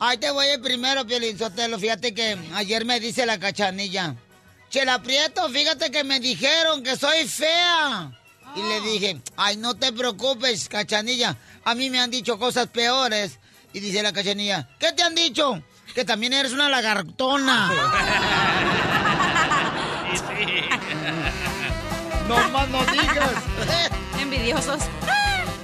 Ahí te voy el primero, Piolín Sotelo. Fíjate que ayer me dice la cachanilla. Chela Prieto, fíjate que me dijeron que soy fea. Y le dije, ay, no te preocupes, cachanilla. A mí me han dicho cosas peores. Y dice la cachanilla, ¿qué te han dicho? Que también eres una lagartona. no más no digas. Envidiosos.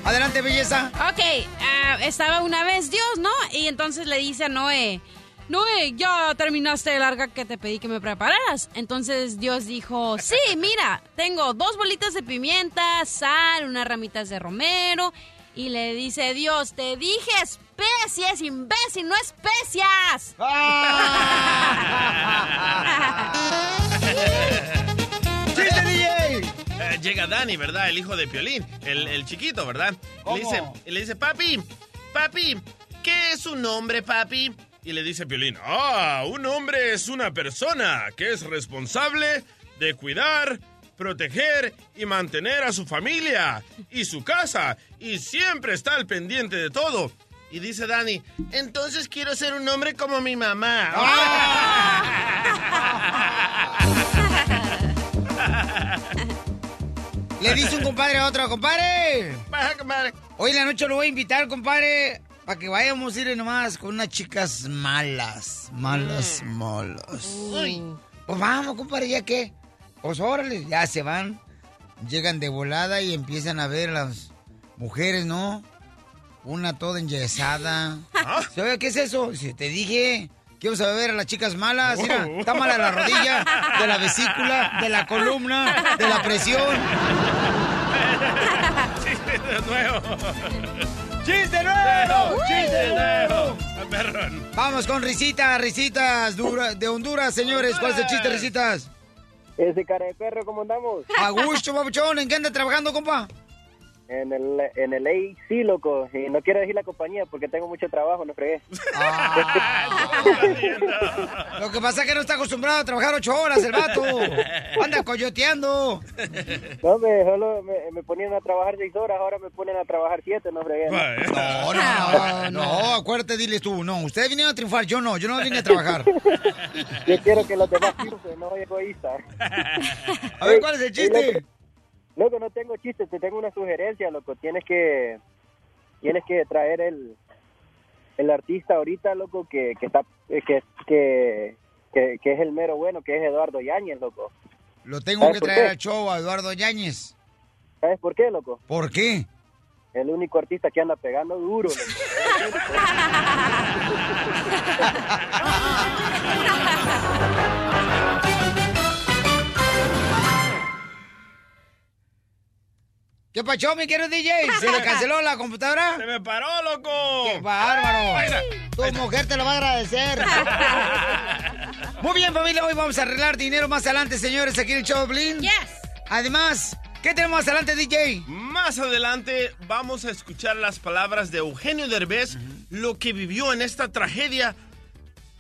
Adelante, belleza. Ok, ah, estaba una vez Dios, ¿no? Y entonces le dice a Noé, Noé, ya terminaste el arca que te pedí que me prepararas. Entonces Dios dijo, sí, mira, tengo dos bolitas de pimienta, sal, unas ramitas de romero. Y le dice Dios, te dije especies, imbécil, no especias. ¡Chiste, DJ! Eh, llega Dani, ¿verdad? El hijo de Piolín, el, el chiquito, ¿verdad? Y Le dice, le dice, papi, papi, ¿qué es un hombre, papi? Y le dice Piolín, ah, un hombre es una persona que es responsable de cuidar, proteger y mantener a su familia y su casa y siempre está al pendiente de todo. Y dice Dani, entonces quiero ser un hombre como mi mamá. Le dice un compadre a otro, compadre. Hoy en la noche lo voy a invitar, compadre, para que vayamos a ir nomás con unas chicas malas. Malas, malas. Uy. Pues vamos, compadre, ¿ya qué? Pues órale, ya se van. Llegan de volada y empiezan a ver las mujeres, ¿no? Una toda enyesada. ¿Sabes qué es eso? Si te dije que íbamos a ver a las chicas malas, mira, está mala la rodilla, de la vesícula, de la columna, de la presión. Chiste de nuevo. ¡Chiste nuevo! ¡Chiste nuevo! Perrón. Vamos con risitas, risitas de Honduras, señores. ¿Cuál es el chiste, risitas? Ese cara de perro, ¿cómo andamos? A gusto, papuchón. ¿En qué anda trabajando, compa? En el, en el AC, loco. Y no quiero decir la compañía porque tengo mucho trabajo, no fregué. Lo que pasa es que no está acostumbrado a trabajar ocho horas el vato. Anda coyoteando. No, me, solo me, me ponían a trabajar seis horas, ahora me ponen a trabajar siete, no fregué. No, no, no, acuérdate, diles tú. No, ustedes vinieron a triunfar, yo no, yo no vine a trabajar. Yo quiero que los demás triunfen, no soy egoísta. A ver, ¿cuál es el chiste? Loco, loco, no tengo chiste, te tengo una sugerencia, loco. Tienes que tienes que traer el el artista ahorita, loco, que, que está eh, que, que, que, que es el mero bueno, que es Eduardo Yáñez, loco. Lo tengo ¿Sabes que traer al show a Eduardo Yáñez. ¿Sabes por qué, loco? ¿Por qué? El único artista que anda pegando duro, loco. ¿Qué pacho, mi querido DJ? ¿Se le canceló la computadora? ¡Se me paró, loco! ¡Qué bárbaro! Tu mujer te lo va a agradecer. Muy bien, familia, hoy vamos a arreglar dinero más adelante, señores, aquí en el show Blin. Yes. Además, ¿qué tenemos más adelante, DJ? Más adelante vamos a escuchar las palabras de Eugenio Derbez, lo que vivió en esta tragedia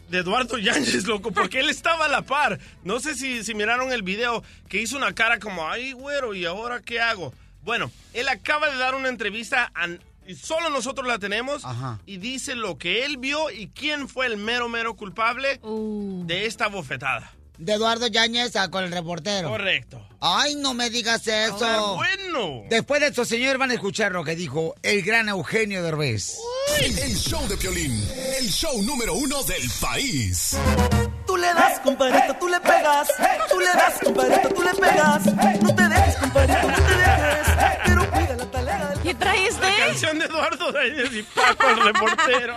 de Eduardo Yáñez, loco, porque él estaba a la par. No sé si, si miraron el video, que hizo una cara como, ay, güero, ¿y ahora qué hago? Bueno, él acaba de dar una entrevista a- y solo nosotros la tenemos Ajá. y dice lo que él vio y quién fue el mero, mero culpable Uh. de esta bofetada. De Eduardo Yáñez a con el reportero. Correcto. Ay, no me digas eso. Ah, bueno. Después de esto, señores, van a escuchar lo que dijo el gran Eugenio Derbez. El, el show de Piolín, el show número uno del país. Tú le das, compadrito, tú le pegas. Tú le das, compadrito, tú le pegas. No te dejes, compadrito, no te dejes. Pero cuida la talega del... ¿Qué traes este? Canción de Eduardo Yáñez y Paco, el reportero.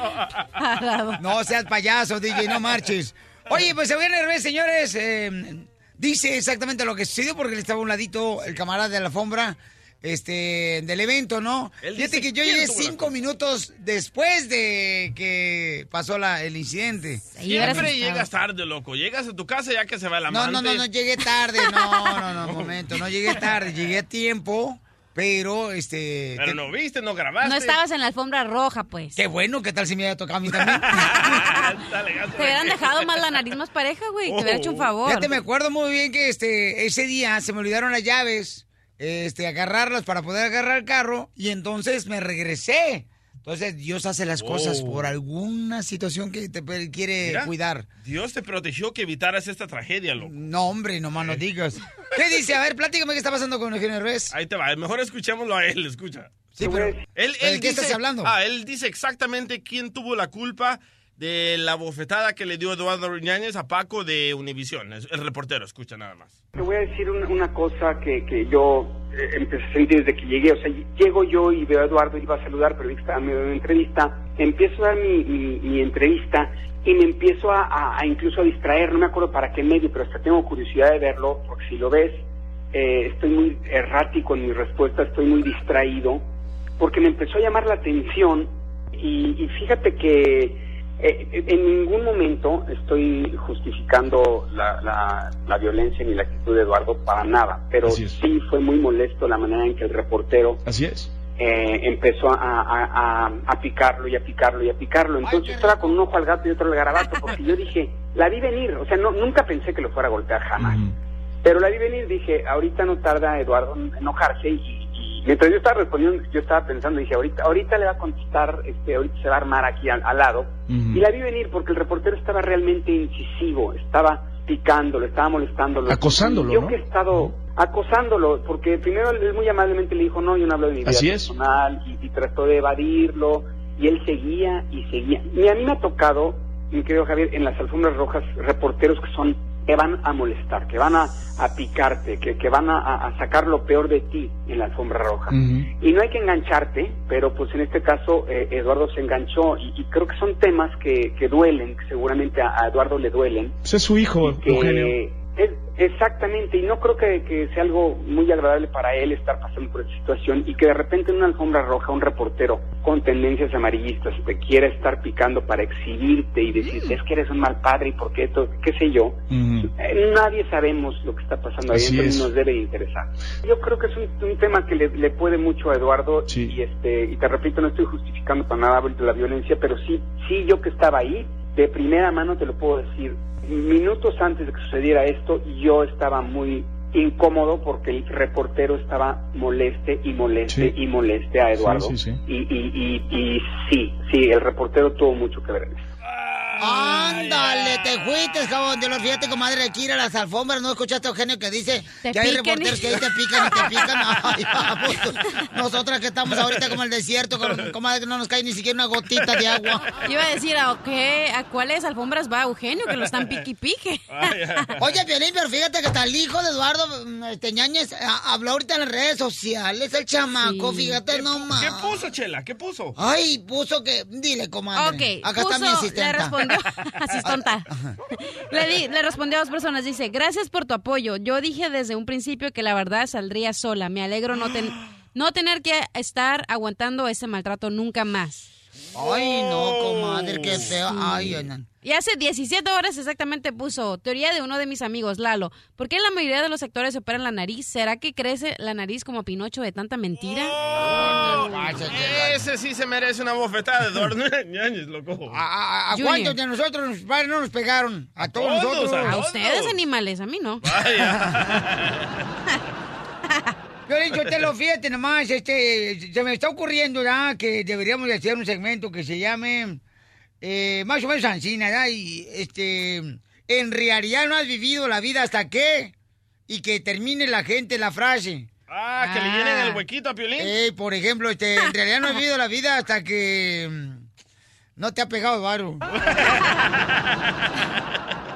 No seas payaso, DJ, no marches. Oye, pues Eugenio Derbez, señores, eh, dice exactamente lo que sucedió porque le estaba a un ladito el camarada de la alfombra. Este, del evento, ¿no? Él Fíjate dice que yo llegué la cinco minutos después de que pasó la, el incidente. Siempre llegas tarde, loco. Llegas a tu casa ya que se va el No, amante. no, no, no llegué tarde, no, no, no, un momento, no llegué tarde, llegué a tiempo, pero este... Pero te- no viste, no grabaste. No estabas en la alfombra roja, pues. Qué bueno, ¿qué tal si me hubiera tocado a mí también? Te hubieran dejado más la nariz más pareja, güey. Te hubiera hecho un favor. Fíjate, me acuerdo muy bien que este ese día se me olvidaron las llaves, este, agarrarlas para poder agarrar el carro y entonces me regresé. Entonces Dios hace las cosas Oh. por alguna situación que te quiere Mira, cuidar. Dios te protegió que evitaras esta tragedia, loco. No, hombre, nomás no digas. ¿Qué dice? A ver, platícame qué está pasando con Eugenio Derbez. Ahí te va. Mejor escuchémoslo a él, escucha. Sí, pero- Él, ¿pero él ¿De qué dice- estás hablando? Ah, él dice exactamente quién tuvo la culpa de la bofetada que le dio Eduardo Riñáñez a Paco de Univisión. El reportero, escucha nada más. Te voy a decir una, una cosa que, que yo eh, empecé a sentir desde que llegué. O sea, llego yo y veo a Eduardo, iba a saludar, pero estaba de una entrevista. Empiezo a dar mi, mi- entrevista y me empiezo a, incluso a distraer. No me acuerdo para qué medio, pero hasta tengo curiosidad de verlo, porque si lo ves, eh, estoy muy errático en mi respuesta, estoy muy distraído, porque me empezó a llamar la atención y fíjate que eh, en ningún momento estoy justificando la, la- la violencia ni la actitud de Eduardo para nada, pero sí fue muy molesto la manera en que el reportero Así es. eh, empezó a, a- a- a picarlo y a picarlo y a picarlo. Entonces estaba con un ojo al gato y otro al garabato, porque yo dije, la vi venir, o sea, no, nunca pensé que lo fuera a golpear jamás. Pero la vi venir, dije, ahorita no tarda Eduardo en enojarse y mientras yo estaba respondiendo, yo estaba pensando, dije, ahorita, ahorita le va a contestar, este, ahorita se va a armar aquí al, al lado. Y la vi venir porque el reportero estaba realmente incisivo, estaba picándolo, estaba molestándolo. Acosándolo, yo ¿no? que he estado acosándolo, porque primero él muy amablemente le dijo, no, yo no hablo de mi vida Así es. personal, y, y trató de evadirlo, y él seguía y seguía. Y a mí me ha tocado, mi querido Javier, en las alfombras rojas, reporteros que son que van a molestar, que van a, a picarte, que, que van a, a- sacar lo peor de ti en la alfombra roja. Y no hay que engancharte, pero pues en este caso eh, Eduardo se enganchó y, y creo que son temas que, que duelen, que seguramente a, a Eduardo le duelen. Ese es su hijo, que Eugenio. Es- exactamente, y no creo que, que sea algo muy agradable para él estar pasando por esta situación y que de repente en una alfombra roja un reportero con tendencias amarillistas te quiera estar picando para exhibirte y decir es que eres un mal padre y por qué esto, qué sé yo. Eh, nadie sabemos lo que está pasando ahí, entonces es. nos debe de interesar. Yo creo que es un, un tema que le, le puede mucho a Eduardo y este y te repito no estoy justificando para nada la violencia, pero sí sí yo que estaba ahí de primera mano te lo puedo decir. Minutos antes de que sucediera esto, yo estaba muy incómodo porque el reportero estaba moleste y moleste y moleste a Eduardo. Sí, sí, sí. Y, y, y, y sí, sí, el reportero tuvo mucho que ver en eso. Ándale, te fuiste, jabón de los fíjate, comadre, aquí ir a las alfombras. ¿No escuchaste a Eugenio que dice Te que hay reporteros que ahí te pican y te pican? Ay, vamos. Nosotras que estamos ahorita como el desierto, con- comadre, que no nos cae ni siquiera una gotita de agua. Iba a decir, ¿a, qué, ¿a cuáles alfombras va Eugenio? Que lo están piqui pique. Oye, Piolín, pero fíjate que hasta el hijo de Eduardo mm, este, Ñañez habló ahorita en las redes sociales, el chamaco, fíjate nomás. ¿Qué puso, Chela? ¿Qué puso? Ay, puso que... Dile, comadre. Ok, Acá puso, está mi asistente. Le respondió, asistenta. Le, di- le respondió a dos personas, dice, gracias por tu apoyo. Yo dije desde un principio que la verdad saldría sola. Me alegro no, ten- no tener que estar aguantando ese maltrato nunca más. Ay, no, comadre, qué feo. Ay, ay, no. Y hace 17 horas exactamente puso teoría de uno de mis amigos, Lalo. ¿Por qué la mayoría de los actores se operan la nariz? ¿Será que crece la nariz como Pinocho de tanta mentira? Ese sí se merece una bofetada de Eduardo Ñañez, loco. ¿A, a Junior. cuántos de nosotros los padres no nos pegaron? A todos, todos, nosotros. a A ustedes, animales, a mí no. Yo dicho, te lo fíjate nomás, este, se me está ocurriendo ya que deberíamos de hacer un segmento que se llame eh, más o menos Ancina, ¿verdad? Y este, en realidad no has vivido la vida hasta qué y que termine la gente la frase. Ah, que le llenen el huequito a Piolín. Eh, por ejemplo, este, en realidad no has vivido la vida hasta que mm, no te ha pegado varo.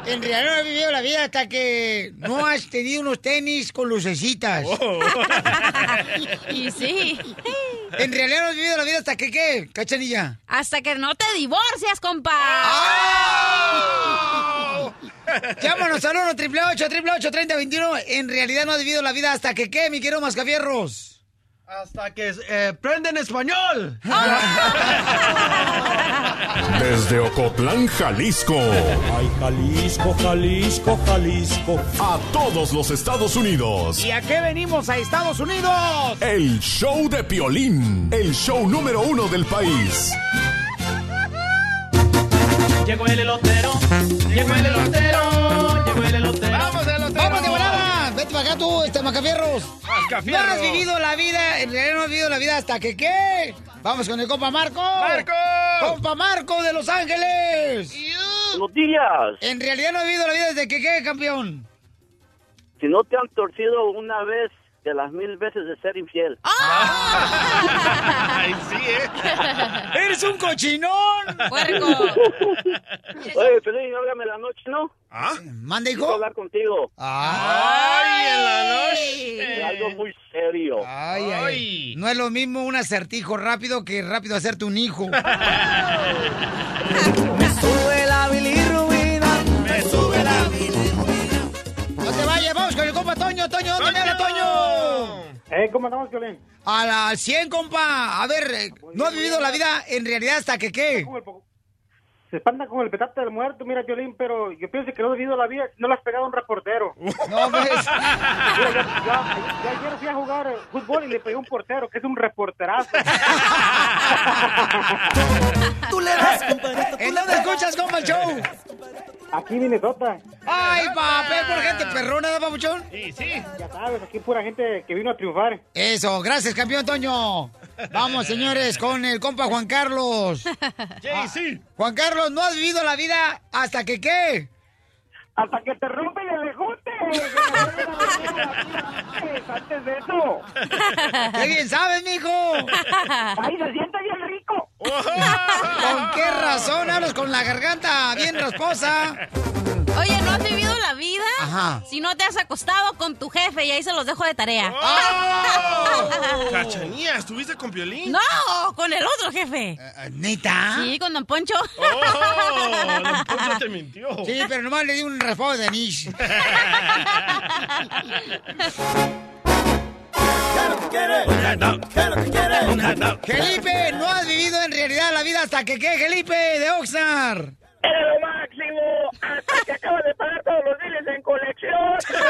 En realidad no has vivido la vida hasta que no has tenido unos tenis con lucecitas. y sí. En realidad no has vivido la vida hasta que qué, cachanilla. Hasta que no te divorcias, compa. Llámanos al 1 triple 8 triple 30 21 En realidad no has vivido la vida hasta que qué, mi querido Mascafierros. Hasta que eh, prenden español. Desde Ocotlán, Jalisco. Ay, Jalisco, Jalisco, Jalisco. A todos los Estados Unidos. ¿Y a qué venimos a Estados Unidos? El show de Piolín. El show número uno del país. Llegó el elotero, llegó el elotero, para acá tú, este Macafierros. No Mascafierro. has vivido la vida, en realidad no has vivido la vida hasta que qué. Vamos con el compa Marco. ¡Marco! Compa Marco de Los Ángeles. Buenos días. En realidad no has vivido la vida desde que qué, campeón. Si no te han torcido una vez de las mil veces de ser infiel. Ay, sí, ¿eh? ¡Eres un cochinón! Puerco. Oye, Pelín, háblame la noche, ¿no? ¿Ah? ¿Manda, Quiero hijo? hablar contigo. ¡Ay, en la noche! algo muy serio. Ay, ay. Ay. No es lo mismo un acertijo rápido que rápido hacerte un hijo. Sube la bilirrubina. Te vayas, vamos con el compa Toño. Toño, ¿dónde me habla Toño? Eh, ¿cómo andamos, Violín? A la 100, compa. A ver, eh, no has vivido la vida en realidad hasta que qué. Se espanta con el petate del muerto, mira, Violín, pero yo pienso que no has vivido la vida si no le has pegado a un reportero. No, ves. Yo- yo ayer fui a jugar eh, fútbol y le pegué a un portero, que es un reporterazo. Tú le das, compadrito. ¿En dónde escuchas, compa, el show? Aquí Minnesota. Ay, papel por gente perrona, ¿no, papuchón? Sí, sí. Ya sabes, aquí pura gente que vino a triunfar. Eso, gracias, campeón Toño. Vamos, señores, con el compa Juan Carlos. JC. Juan Carlos, no has vivido la vida hasta que qué. Hasta que te rompen el ejote. Antes de eso. ¡Qué bien sabes, mijo! ¡Ay, se siente bien rico! ¿Con qué razón hablas con la garganta bien rasposa? Oye, ¿no has vivido la vida? Ajá. Si no te has acostado con tu jefe y ahí se los dejo de tarea. ¡Oh! Cachanía, ¿estuviste con Piolín? No, con el otro jefe. Eh, ¿Neta? Sí, con Don Poncho. ¡Oh! Don Poncho te mintió. Sí, pero nomás le di un raspado de anís. Felipe, no has vivido en realidad la vida hasta que qué, Felipe, de Oxnard. ¡Era lo máximo! ¡Hasta que acabas de pagar todos los biles en colección!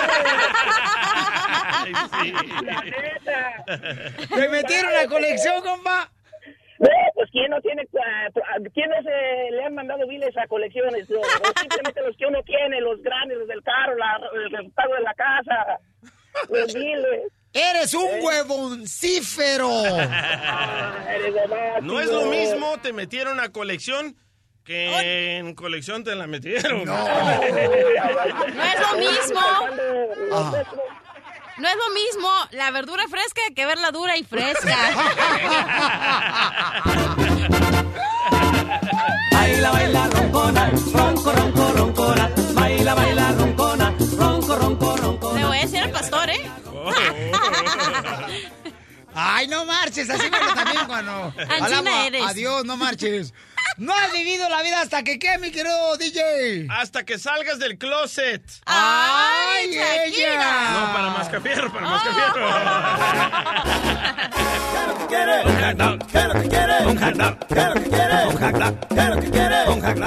Ay, sí. ¡La neta! ¿Te metieron la colección, compa? No, pues ¿quién no tiene, ah, quién no se le han mandado biles a colecciones? O, o simplemente los que uno tiene, los grandes, los del carro, la, el pago de la casa, los biles. Eres un huevoncífero. Lo máximo. No es lo mismo, te metieron a colección que en colección te la metieron. No. No es lo mismo. No es lo mismo la verdura fresca que verla dura y fresca. Baila, baila, roncona, ronco, ronco, Ay, no marches, así me lo también cuando. Ancina Alabo a- eres. Adiós, no marches. No has vivido la vida hasta que qué, mi querido DJ. Hasta que salgas del closet. ¡Ay, Shakira! ella! No, para Mascafierro, para Mascafierro.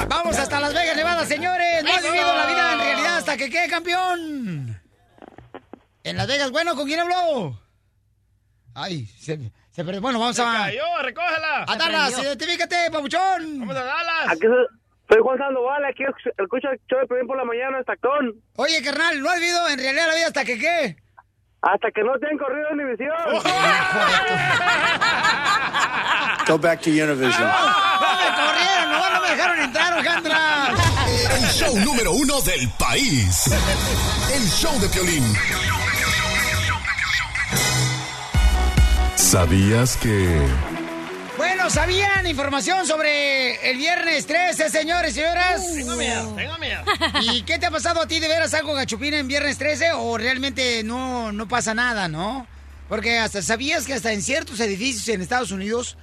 Vamos hasta Las Vegas, Nevada, señores. No has vivido la vida en realidad hasta que qué, campeón. En Las Vegas, bueno, ¿con quién habló? Ay, se, se perdió. Bueno, vamos Se a. cayó, recógela. A Dallas, identifícate, papuchón. Vamos a Dallas. Aquí soy Juan Sandoval, aquí escucho el show de Piolín por la mañana en Tacón. Oye, carnal, ¿no has vivido en realidad la vida hasta que qué? Hasta que no te han corrido en división. Go back to Univision. ¡No me corrieron! ¡No, no me dejaron entrar, Alejandra! El show número uno del país. El show de Piolín. ¿Sabías que... Bueno, ¿sabían información sobre el viernes 13, señores y señoras? Tengo miedo, tengo miedo. ¿Y qué te ha pasado a ti de veras algo gachupina en viernes 13 o realmente no, no pasa nada, no? Porque hasta sabías que hasta en ciertos edificios en Estados Unidos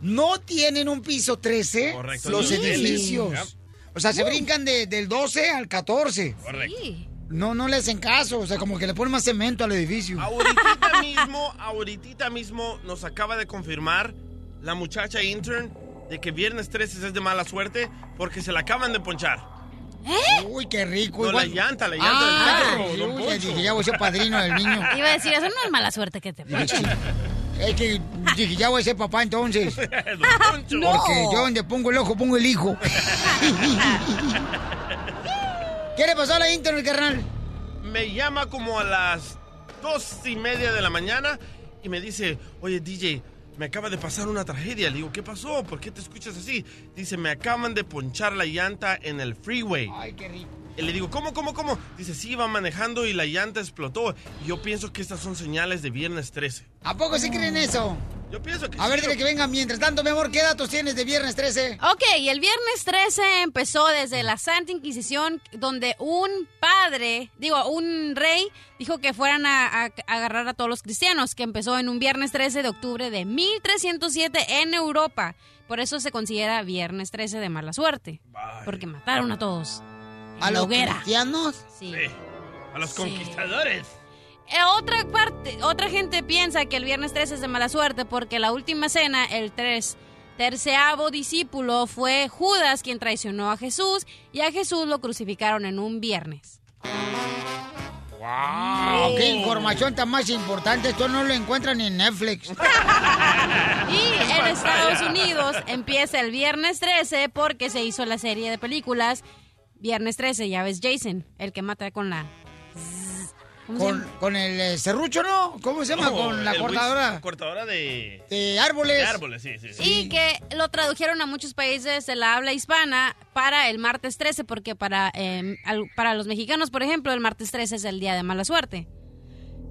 no tienen un piso 13 Correcto. los Sí. edificios. Yep. O sea, se brincan de- del 12 al 14. Correcto. Sí. No, no le hacen caso. O sea, como que le ponen más cemento al edificio. Ahorita mismo, ahorita mismo nos acaba de confirmar la muchacha intern de que viernes 13 es de mala suerte porque se la acaban de ponchar. ¿Eh? Uy, qué rico. No, la Igual- llanta, la llanta Ah, del carro, don uy, dije, ya voy a ser padrino del niño. Iba a decir, eso no es mala suerte que te ponchen. Es que dije, ya voy a ser papá entonces. No. Porque yo donde pongo el ojo, pongo el hijo. ¿Qué le pasó a la internet, carnal? Me llama como a las dos y media de la mañana y me dice, oye DJ, me acaba de pasar una tragedia. Le digo, ¿qué pasó? ¿Por qué te escuchas así? Dice, me acaban de ponchar la llanta en el freeway. Ay, qué rico. Y le digo, ¿cómo, cómo, cómo? Dice, sí, iba manejando y la llanta explotó. Y yo pienso que estas son señales de viernes 13. ¿A poco sí creen eso? Yo pienso que A sí. ver, dile que venga. Mientras tanto, mi amor, ¿qué datos tienes de viernes 13? Ok, y el viernes 13 empezó desde la Santa Inquisición, donde un padre, digo, un rey, dijo que fueran a, a- a agarrar a todos los cristianos, que empezó en un viernes 13 de octubre de 1307 en Europa. Por eso se considera viernes 13 de mala suerte, porque mataron a todos. ¿A la los hoguera. cristianos? Sí. A los Sí. conquistadores. Eh, otra parte, otra gente piensa que el viernes 13 es de mala suerte porque la última cena, el 3, terceavo discípulo fue Judas quien traicionó a Jesús y a Jesús lo crucificaron en un viernes. ¡Wow! ¡Qué información tan más importante! Esto no lo encuentran ni en Netflix. Y en Estados Unidos empieza el viernes 13 porque se hizo la serie de películas Viernes 13, ya ves Jason, el que mata con la... ¿Cómo se Con, con el eh, serrucho, ¿no? ¿Cómo se llama? No, con la cortadora Cortadora de... de árboles. De árboles, sí, sí, sí. Y que lo tradujeron a muchos países de la habla hispana para el martes 13, porque para, eh, al- para los mexicanos, por ejemplo, el martes 13 es el día de mala suerte.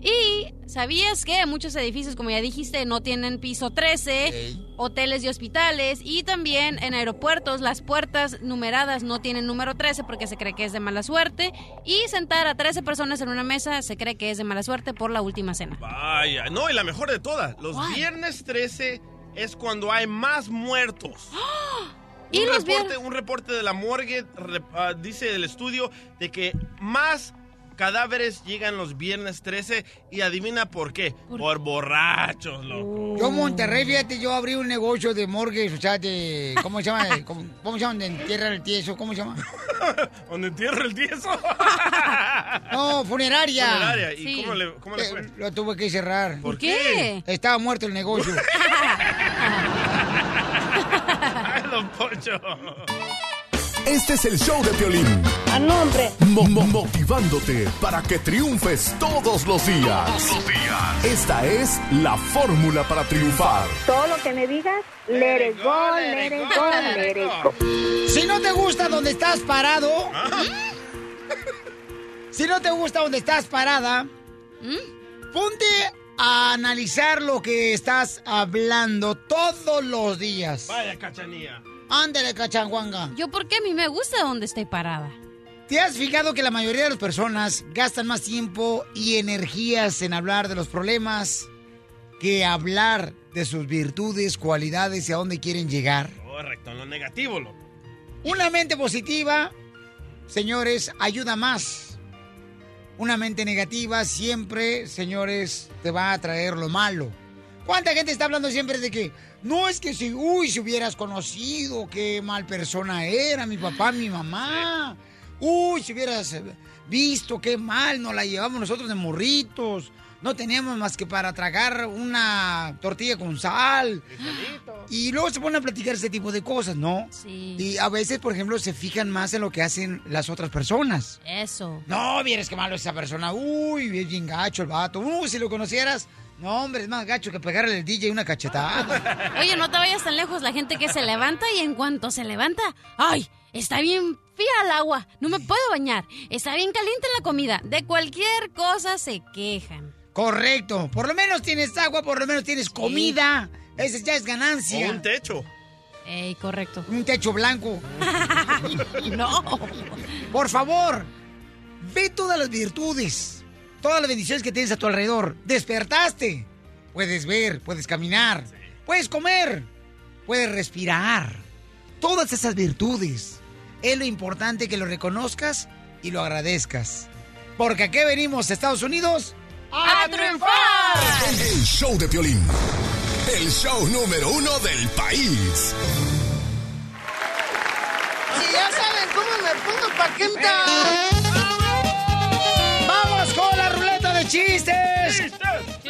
Y sabías que muchos edificios, como ya dijiste, no tienen piso 13, hoteles y hospitales, y también en aeropuertos las puertas numeradas no tienen número 13 porque se cree que es de mala suerte, y sentar a 13 personas en una mesa se cree que es de mala suerte por la última cena. Vaya, no, y la mejor de todas, los viernes 13 es cuando hay más muertos. Y un, los reporte, un reporte de la morgue ah, dice el estudio de que más cadáveres llegan los viernes 13 y adivina por qué. Por, borrachos, loco. Yo en Monterrey, fíjate, yo abrí un negocio de morgues, o sea, de... ¿Cómo se llama? ¿Cómo, cómo se llama? Donde entierran el tieso, ¿cómo se llama? ¿Donde entierra el tieso? No, funeraria. Funeraria, ¿y Sí. cómo le, cómo le fue? Eh, Lo tuve que cerrar. ¿Por qué? Estaba muerto el negocio. Ay, don Poncho. Este es el show de Piolín. ¡A nombre! Mo- mo- motivándote para que triunfes todos los días. Todos los días. Esta es la fórmula para triunfar. Todo lo que me digas, let it go, let it go, let it go. Si no te gusta donde estás parado, si no te gusta donde estás parada, ponte a analizar lo que estás hablando todos los días. Vaya cachanía. Ándale, cachanguanga. Yo porque a mí me gusta donde estoy parada. ¿Te has fijado que la mayoría de las personas gastan más tiempo y energías en hablar de los problemas que hablar de sus virtudes, cualidades y a dónde quieren llegar? Correcto, en lo negativo, loco. Una mente positiva, señores, ayuda más. Una mente negativa siempre, señores, te va a traer lo malo. ¿Cuánta gente está hablando siempre de que no es que si, uy, si hubieras conocido qué mal persona era mi papá, mi mamá? Uy, si hubieras visto qué mal nos la llevamos nosotros de morritos. No teníamos más que para tragar una tortilla con sal. Y luego se ponen a platicar ese tipo de cosas, ¿no? Sí. Y a veces, por ejemplo, se fijan más en lo que hacen las otras personas. Eso. No, vieres qué malo es esa persona. Uy, es bien gacho el vato. Uy, si lo conocieras. No, hombre, es más gacho que pegarle al DJ una cachetada. Oye, no te vayas tan lejos. La gente que se levanta y en cuanto se levanta, ¡ay! Está bien fría el agua. No me puedo bañar. Está bien caliente la comida. De cualquier cosa se quejan. Correcto. Por lo menos tienes agua, por lo menos tienes comida. Esa ya es ganancia. O un techo. Ey, correcto. Un techo blanco. no. Por favor, ve todas las virtudes, todas las bendiciones que tienes a tu alrededor. Despertaste. Puedes ver, puedes caminar, puedes comer, puedes respirar. Todas esas virtudes. Es lo importante que lo reconozcas y lo agradezcas. Porque aquí venimos, Estados Unidos, ¡A triunfar! El show de Piolín. El show número uno del país. Si ya saben cómo me pongo pa' qué de chistes!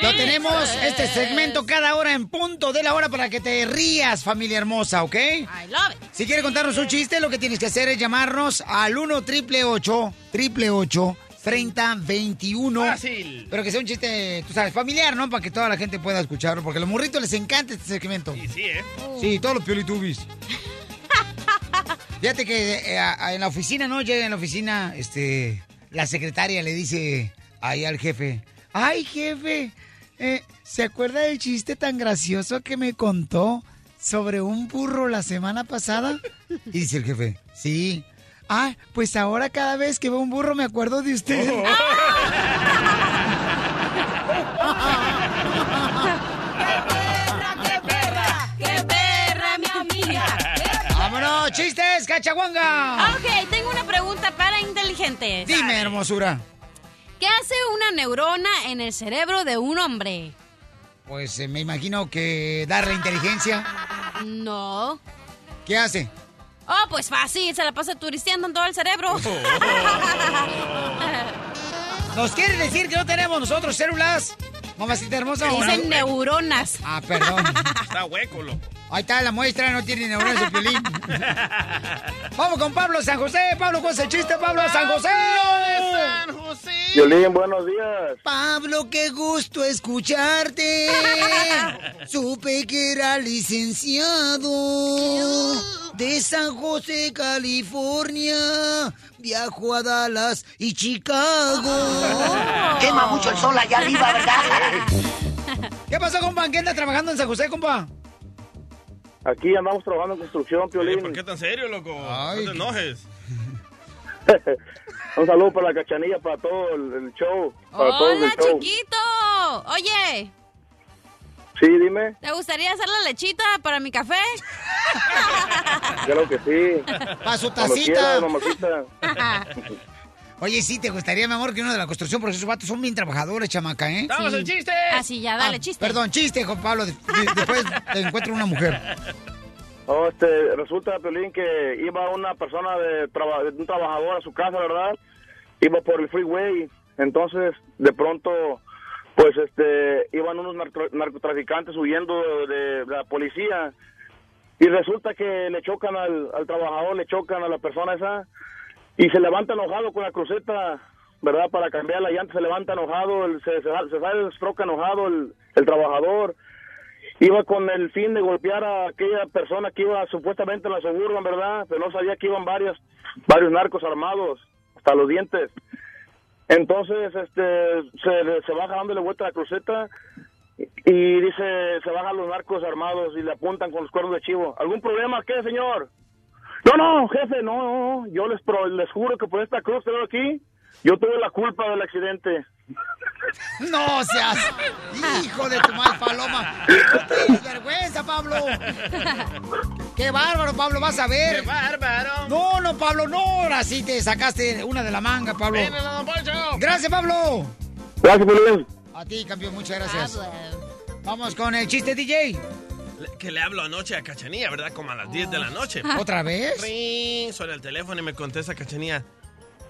Lo tenemos este segmento cada hora en punto de la hora para que te rías, familia hermosa, ¿ok? I love it. Si quieres contarnos un chiste, lo que tienes que hacer es llamarnos al 1 triple 8 triple 8 30 21. Fácil. Pero que sea un chiste, tú sabes, familiar, ¿no? Para que toda la gente pueda escucharlo, porque a los morritos les encanta este segmento. Y sí, ¿eh? Sí, todos los piolitubis. Fíjate que eh, a- a- en la oficina, ¿no? Llega en la oficina, este, la secretaria le dice ahí al jefe, ay, jefe, eh, ¿se acuerda del chiste tan gracioso que me contó sobre un burro la semana pasada? Y dice el jefe, sí. Ah, pues ahora cada vez que veo un burro me acuerdo de usted. ¡Qué perra, mi amiga! ¡Vámonos, chistes, cachaguanga! Ok, tengo una pregunta para inteligentes. Dime, hermosura. ¿Qué hace una neurona en el cerebro de un hombre? Pues eh, me imagino que darle inteligencia. No. ¿Qué hace? Oh, pues fácil, se la pasa turisteando en todo el cerebro. ¿Nos quiere decir que no tenemos nosotros células? Mamacita hermosa. ¿o no? Dicen neuronas. Ah, perdón. Está hueco, loco. Ahí está la muestra, no tiene neuronas de piolín. Vamos con Pablo San José. Pablo, ¿cuál es el chiste? Pablo San José. San José. Violín, buenos días. Pablo, qué gusto escucharte. Supe que era licenciado de San José, California. Viajo a Dallas y Chicago. Quema mucho el sol allá arriba, ¿verdad? ¿Qué pasó, compa? ¿En qué anda trabajando en San José, compa? Aquí andamos trabajando en construcción, Piolín. ¿Por qué tan serio, loco? Ay, no te enojes. Un saludo para la cachanilla, para todo el, el show. Para todo ¡Hola, el show. chiquito! Oye, Sí, dime. ¿te gustaría hacer la lechita para mi café? Claro que sí. Pa' su tacita. quiera. Oye, sí, te gustaría, mi amor, que uno de la construcción, porque esos vatos son bien trabajadores, chamaca, ¿eh? ¡Vamos Sí. el chiste! Así ya, dale, Ah, chiste. Perdón, chiste, Juan Pablo. de- de- después te encuentro una mujer. Oh, este, resulta, Piolín, que iba una persona de, traba- de un trabajador a su casa, ¿verdad? Iba por el freeway. Entonces, de pronto, pues, este, iban unos narco- narcotraficantes huyendo de, de la policía. Y resulta que le chocan al, al trabajador, le chocan a la persona esa. Y se levanta enojado con la cruceta, ¿verdad? Para cambiar la llanta, se levanta enojado, se, se, sale el stroke enojado el, el trabajador iba con el fin de golpear a aquella persona que iba supuestamente en la suburban, ¿verdad? Pero no sabía que iban varios, varios narcos armados, hasta los dientes. Entonces, este, se, se baja dándole vuelta a la cruceta y dice, se bajan los narcos armados y le apuntan con los cuernos de chivo. ¿Algún problema qué, señor? No, no, jefe, no, no, no. yo les, pro- les juro que por esta cruz que veo aquí, yo tuve la culpa del accidente. No seas hijo de tu mal paloma. ¡Qué vergüenza, Pablo! ¡Qué bárbaro, Pablo! Vas a ver. ¡Qué bárbaro! No, no, Pablo, no. Ahora sí te sacaste una de la manga, Pablo. Gracias, Pablo. Gracias, Piolín. A ti, campeón, muchas gracias. Pablo. Vamos con el chiste, DJ. Que le hablo anoche a Cachanía, ¿verdad? Como a las 10 de la noche. ¿Otra vez? Ring, suena el teléfono y me contesta Cachanía,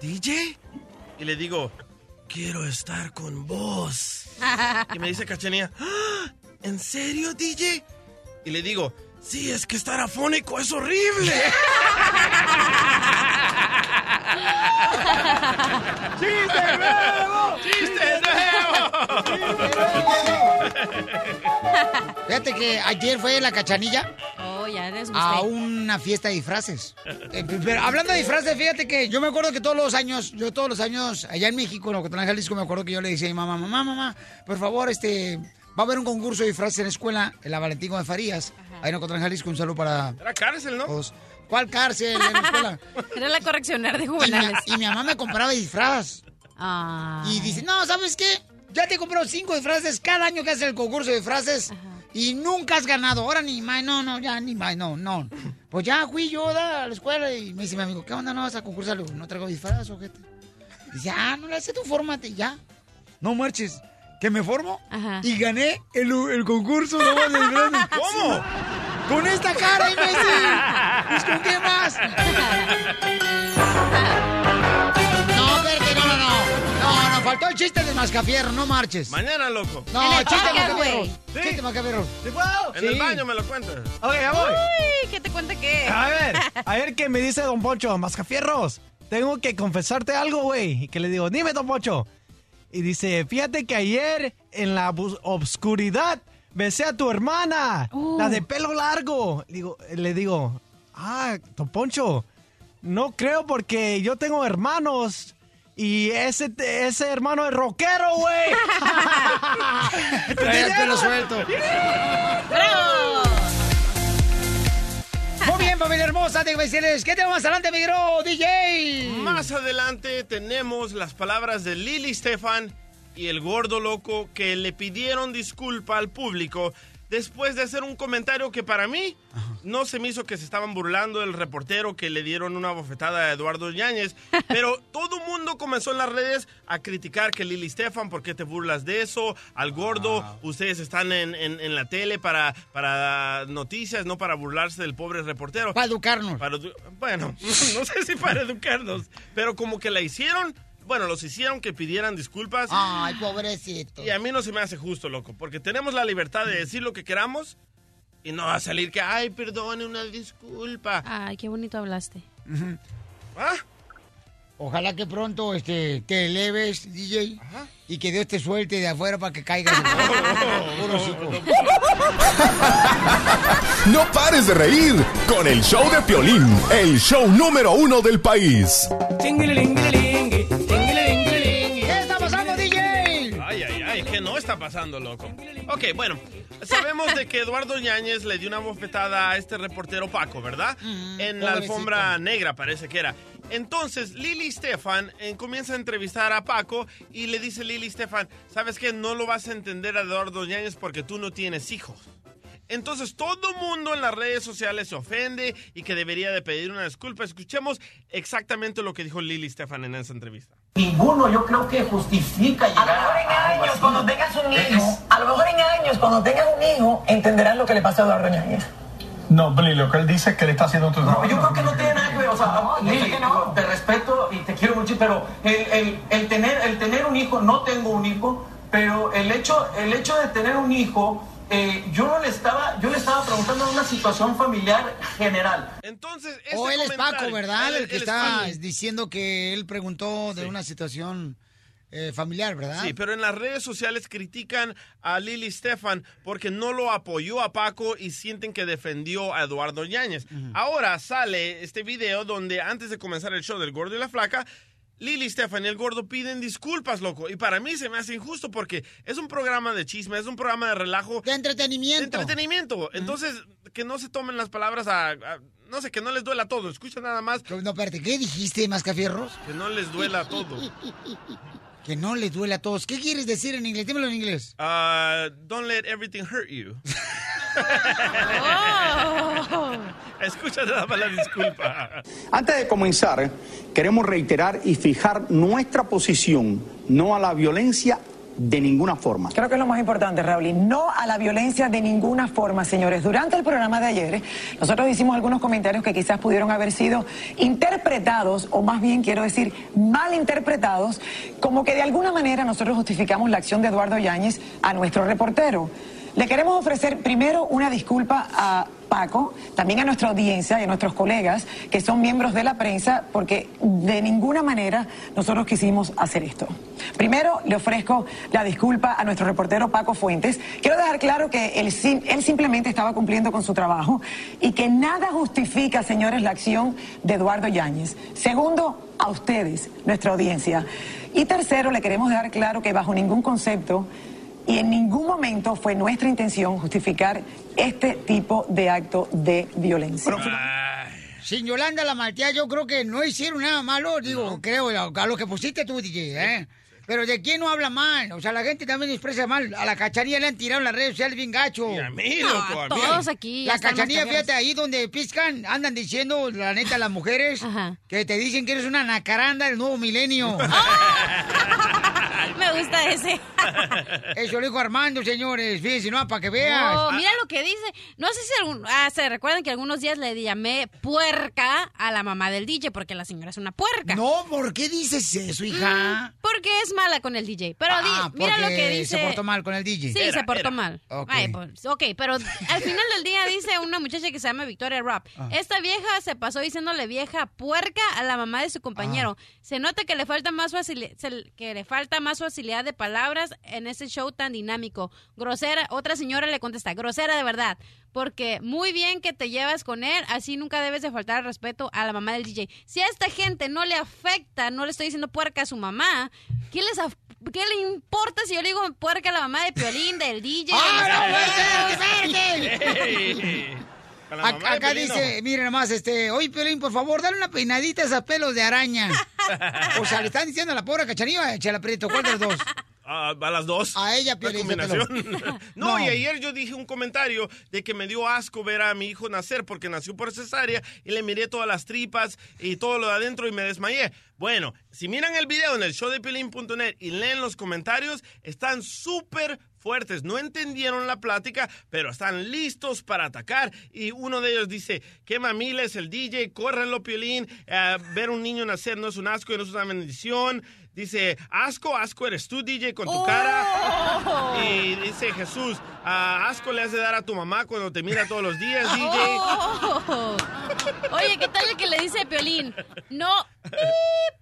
¿DJ? Y le digo, quiero estar con vos. Y me dice Cachanía, "¿Ah? ¿en serio, DJ? Y le digo, sí, es que estar afónico es horrible. ¡Chiste nuevo! ¡Chiste Fíjate que ayer fue la cachanilla Oh, ya eres a usted. una fiesta de disfraces. Eh, pero hablando de disfraces, fíjate que yo me acuerdo que todos los años, yo todos los años, allá en México, en Ocotlán, Jalisco, me acuerdo que yo le decía a mi mamá, mamá, mamá, por favor, este, va a haber un concurso de disfraces en la escuela, en la Valentín de Farías, ahí en Ocotlán, Jalisco, un saludo para Era cárcel, ¿no? todos. ¿Cuál cárcel en la escuela? Era la correccionar de Y mi, juveniles. y mi mamá me compraba disfraz. Ah. Y dice, no, ¿sabes qué? Ya te compró cinco disfraces cada año que hace el concurso de disfraces y nunca has ganado. Ahora ni más, no, no, ya ni más, no, no. Pues ya fui yo da, a la escuela y me dice mi amigo, ¿qué onda? ¿No vas a concursar? Le digo, no traigo disfraz, ojete. Dice, ah, no le hace tu fórmate, ya. No marches. ¿Que me formo? Y gané el, el concurso nomás del grande. ¿Cómo? ¡Con esta cara, imbécil! Pues, ¿con qué más? faltó el chiste del mascafierro, no marches. Mañana, loco. No, chiste podcast, mascafierro. güey. Chiste mascafierro. ¿Sí puedo? En el baño me lo cuentas. Ok, ya voy. Uy, ¿qué te cuenta qué? A ver, a ver qué me dice Don Poncho, Mascafierros. Tengo que confesarte algo, güey. Y que le digo, dime, Don Poncho. Y dice, fíjate que ayer en la obscuridad besé a tu hermana, la de pelo largo. Le digo, le digo, ah, Don Poncho, no creo porque yo tengo hermanos. Y ese, ese hermano es rockero, güey. Trae el pelo suelto. ¡Bravo! Muy bien, familia hermosa, déjame decirles, ¿qué tenemos más adelante, mi gro, DJ? Más adelante tenemos las palabras de Lili Stefan y el gordo loco que le pidieron disculpa al público después de hacer un comentario que para mí no se me hizo que se estaban burlando del reportero que le dieron una bofetada a Eduardo Yáñez, pero todo el mundo comenzó en las redes a criticar que Lili Stefan, ¿por qué te burlas de eso? Al gordo, ustedes están en, en- en la tele para, para noticias, no para burlarse del pobre reportero. Para educarnos. Para bueno, no sé si para educarnos, pero como que la hicieron, bueno, los hicieron que pidieran disculpas. Ay, pobrecito. Y a mí no se me hace justo, loco, porque tenemos la libertad de decir lo que queramos y no va a salir que, ay, perdone, una disculpa. Ay, qué bonito hablaste. ¿Ah? Ojalá que pronto este, te eleves, DJ, y que Dios te suelte de afuera para que caigas. No pares de reír con el show de Piolín, el show número uno del país. Está pasando, loco? Ok, bueno, sabemos de que Eduardo Yáñez le dio una bofetada a este reportero Paco, ¿verdad? en la alfombra negra, parece que era. Entonces, Lili Stefan eh, comienza a entrevistar a Paco y le dice Lili Stefan, ¿sabes qué? No lo vas a entender a Eduardo Yáñez porque tú no tienes hijos. Entonces todo mundo en las redes sociales se ofende y que debería de pedir una disculpa. Escuchemos exactamente lo que dijo Lili Stefan en esa entrevista. Ninguno yo creo que justifica llegar a, mejor en años, así. cuando tengas un Es- hijo, a lo mejor en años, cuando tengas un hijo, entenderás lo que le pasó a Eduardo Ñañez. No, Billy, lo que él dice es que le está haciendo tu trabajo. yo creo que no tiene nada que ver, o sea, que no. te respeto y te quiero mucho, pero el, el- el tener, el tener un hijo, no tengo un hijo, pero el hecho, el hecho de tener un hijo, eh, yo no le estaba, yo le estaba preguntando de una situación familiar general. Entonces, O él es Paco, ¿verdad? Él- el que él está diciendo que él preguntó de una situación eh, familiar, ¿verdad? Sí, pero en las redes sociales critican a Lili Stefan porque no lo apoyó a Paco y sienten que defendió a Eduardo Yáñez. Ahora sale este video donde antes de comenzar el show del gordo y la flaca, Lili Stefan y el gordo piden disculpas, loco. Y para mí se me hace injusto porque es un programa de chisme, es un programa de relajo. De entretenimiento. De entretenimiento. Entonces, que no se tomen las palabras a, a- No sé, que no les duela todo. Escucha nada más. No, espérate, ¿qué dijiste, Mascafierros? Que no les duela todo. Que no le duele a todos. ¿Qué quieres decir en inglés? Dímelo en inglés. Uh, don't let everything hurt you. Escucha nada más la disculpa. Antes de comenzar, queremos reiterar y fijar nuestra posición no a la violencia de ninguna forma. Creo que es lo más importante, Raúl, y no a la violencia de ninguna forma, señores. Durante el programa de ayer, nosotros hicimos algunos comentarios que quizás pudieron haber sido interpretados, o más bien quiero decir, mal interpretados, como que de alguna manera nosotros justificamos la acción de Eduardo Yáñez a nuestro reportero. Le queremos ofrecer primero una disculpa a Paco, también a nuestra audiencia y a nuestros colegas que son miembros de la prensa, porque de ninguna manera nosotros quisimos hacer esto. Primero, le ofrezco la disculpa a nuestro reportero Paco Fuentes. Quiero dejar claro que él, sim- él simplemente estaba cumpliendo con su trabajo y que nada justifica, señores, la acción de Eduardo Yáñez. Segundo, a ustedes, nuestra audiencia. Y tercero, le queremos dejar claro que bajo ningún concepto y en ningún momento fue nuestra intención justificar este tipo de acto de violencia. Sin Yolanda la Maltea, yo creo que no hicieron nada malo. Digo, creo, a lo que pusiste tú, DJ, ¿eh? Pero ¿de quién no habla mal? O sea, la gente también expresa mal. A la cachanilla le han tirado en las redes sociales bien gacho. Y a mí, No, loco, a a mí. todos aquí La cachanilla, fíjate, ahí donde piscan, andan diciendo, la neta, las mujeres, que te dicen que eres una nacaranda del nuevo milenio. Me gusta ese. Eso lo dijo Armando, señores. Fíjense, no, para que veas. Oh, mira lo que dice. No sé si algún- ah, se recuerdan que algunos días le llamé puerca a la mamá del DJ porque la señora es una puerca. No, ¿por qué dices eso, hija? Mm, Porque es mala con el DJ. Pero di- Ah, mira lo que dice. se portó mal con el DJ. Sí, Era, se portó era. mal. Ok. Ay, pues, ok, pero al final del día dice una muchacha que se llama Victoria Rob. Ah. Esta vieja se pasó diciéndole vieja puerca a la mamá de su compañero. Ah. Se nota que le falta más facili- se- que le falta más facilidad de palabras en ese show tan dinámico. Grosera, otra señora le contesta, grosera de verdad. Porque muy bien que te llevas con él, así nunca debes de faltar al respeto a la mamá del DJ. Si a esta gente no le afecta, no le estoy diciendo puerca a su mamá, ¿qué les af- ¿Qué le importa si yo le digo puerca a la mamá de Piolín, del DJ? ¡Ah, no, Acá, dice, miren nomás, este, oye, Piolín, por favor, dale una peinadita a esos pelos de araña. o sea, le están diciendo a la pobre cachanilla, Chela Prieto, ¿cuál de los dos? Ah, a las dos. A ella, La Piolín, no, No. y ayer yo dije un comentario de que me dio asco ver a mi hijo nacer porque nació por cesárea y le miré todas las tripas y todo lo de adentro y me desmayé. Bueno, si miran el video en el show de Piolín.net y leen los comentarios, están súper fuertes. No entendieron la plática, pero están listos para atacar. Y uno de ellos dice, qué mamiles el DJ, córrelo, Piolín. Eh, ver un niño nacer no es un asco, no es una bendición. Dice, asco, asco eres tú, DJ, con tu cara. Y dice Jesús, "Ah, asco le has de dar a tu mamá cuando te mira todos los días, DJ. Oh. Oye, ¿qué tal el que le dice a Piolín? No, pip,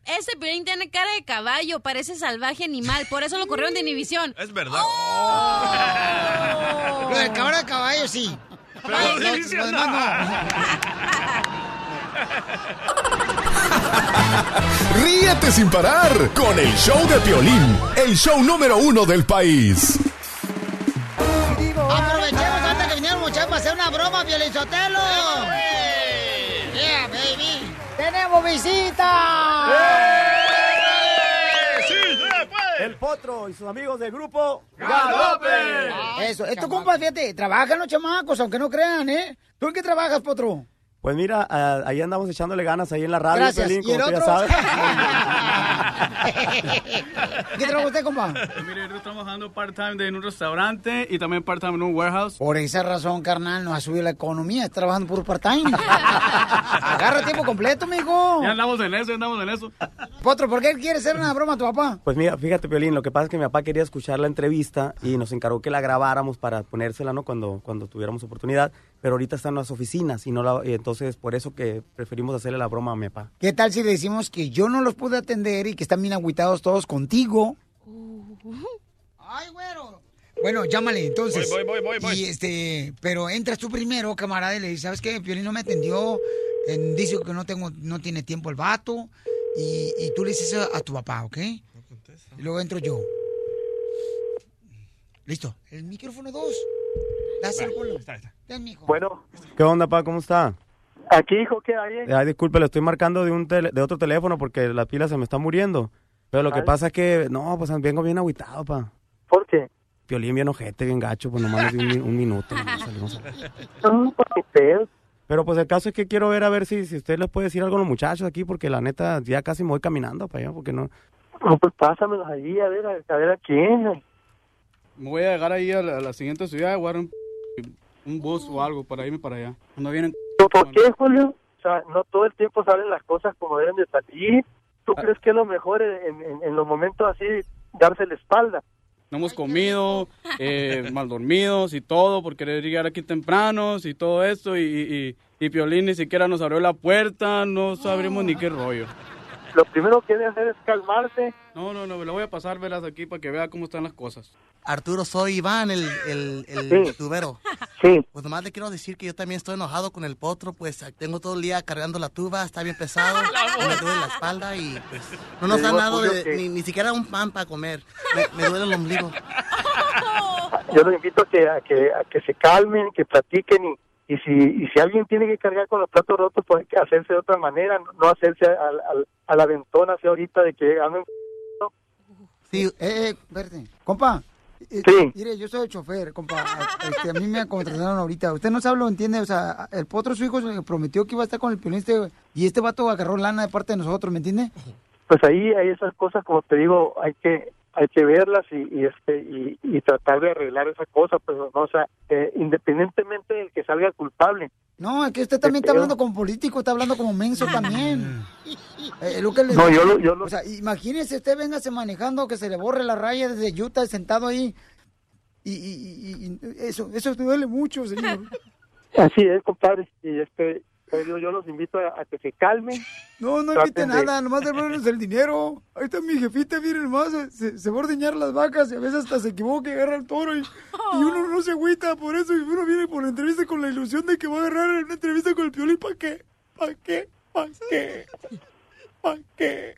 ese Piolín tiene cara de caballo, parece salvaje animal, por eso lo corrieron de Inhibición. Es verdad. Lo del caballo de caballo, sí. Pero Ay, no lo- dice lo demás nada. Ríete sin parar con el show de Piolín, el show número uno del país. Aprovechemos antes que vinieron muchachos para hacer una broma, Piolizotelo. Yeah, baby. ¡Tenemos visita! El Potro y sus amigos del grupo ¡Galope! Eso, estos compas, fíjate, trabajan los chamacos, aunque no crean, ¿eh? ¿Tú en qué trabajas, Potro? Pues mira, ah, ahí andamos echándole ganas ahí en la radio, Gracias. Piolín, ¿Y el como tú ya otro? sabes. ¿Qué trabaja usted, compa? Mire, yo estoy trabajando part-time en un restaurante y también part-time en un warehouse. Por esa razón, carnal, nos ha subido la economía, está trabajando por part-time. Agarra tiempo completo, mijo. Ya andamos en eso, ya andamos en eso. Potro, ¿por qué quiere hacer una broma a tu papá? Pues mira, fíjate, Piolín, lo que pasa es que mi papá quería escuchar la entrevista y nos encargó que la grabáramos para ponérsela, ¿no? Cuando, cuando tuviéramos oportunidad, pero ahorita está en las oficinas y no la, y entonces por eso que preferimos hacerle la broma a mi papá. ¿Qué tal si le decimos que yo no los pude atender y que están bien agüitados todos contigo? Ay, güero. Bueno, llámale entonces. Voy, voy, voy, voy, voy. Y este, pero entras tú primero, camarada, y le dices, ¿sabes qué? Piolín no me atendió, eh, dice que no tengo, no tiene tiempo el vato, y, y tú le dices eso a tu papá, ¿ok? Y luego entro yo. Listo. El micrófono dos. Dáselo. Bueno. ¿Qué onda, papá? ¿Cómo está? Aquí, hijo, ¿qué hay? Ay, disculpe, le estoy marcando de, un tele- de otro teléfono porque la pila se me está muriendo. Pero lo que pasa es que, no, pues vengo bien agüitado, pa. ¿Por qué? Piolín bien ojete, bien gacho, pues nomás un, un minuto. nomás salimos a-. Pero pues el caso es que quiero ver a ver si, si usted les puede decir algo a los muchachos aquí, porque la neta ya casi me voy caminando para allá, porque no... No, pues pásamelos allí, a ver, a, a ver a quién. Me voy a llegar ahí a la, a la siguiente ciudad, agarrar un, bus o algo para irme para allá. Cuando vienen... ¿Pero ¿Por qué, Julio? O sea, no todo el tiempo salen las cosas como deben de salir. ¿Tú crees que es lo mejor en, en- en los momentos así, darse la espalda? No hemos comido, eh, mal dormidos y todo por querer llegar aquí tempranos y todo esto. Y, y, y Piolín ni siquiera nos abrió la puerta, no sabríamos ni qué rollo. Lo primero que debe hacer es calmarse. No, no, no, me la voy a pasar, verás, aquí para que vea cómo están las cosas. Arturo, soy Iván, el, el, el Sí. tubero. Sí. Pues nomás le quiero decir que yo también estoy enojado con el potro, pues tengo todo el día cargando la tuba, está bien pesado, y me duele la espalda y pues no nos han dado de- que- ni, ni siquiera un pan para comer. Me, me duele el ombligo. Yo los invito a que, a que, a que se calmen, que platiquen y, y si, y si alguien tiene que cargar con los platos rotos, pues hay que hacerse de otra manera, no- hacerse al, al, a la ventona así ahorita de que anden Sí. Eh, eh, espérate. Compa. eh, Sí. Mire, yo soy el chofer, compa. Este, a mí me contrataron ahorita. Usted no sabe, lo entiende. O sea, el potro, su hijo, se prometió que iba a estar con el piolín este, y este vato agarró lana de parte de nosotros, ¿me entiende? pues ahí hay esas cosas como te digo hay que hay que verlas y, y este y, y tratar de arreglar esa cosa pero no o sea eh, independientemente del que salga culpable No, es que usted también está hablando como político, está hablando como menso también. Eh, lo que le- No, yo lo- yo lo- O sea, imagínese usted véngase manejando que se le borre la raya desde Utah sentado ahí. Y, y- y- y eso, eso te duele mucho, señor. así es compadre y este pero yo los invito a, a que se calmen No, no Traten invite de- nada, nomás el dinero. Ahí está mi jefita, miren nomás, se, se va a ordeñar las vacas y a veces hasta se equivoca y agarra el toro y, y uno no se agüita por eso y uno viene por la entrevista con la ilusión de que va a agarrar una entrevista con el piolín, ¿para qué? ¿Para qué? ¿Para qué? ¿Para qué?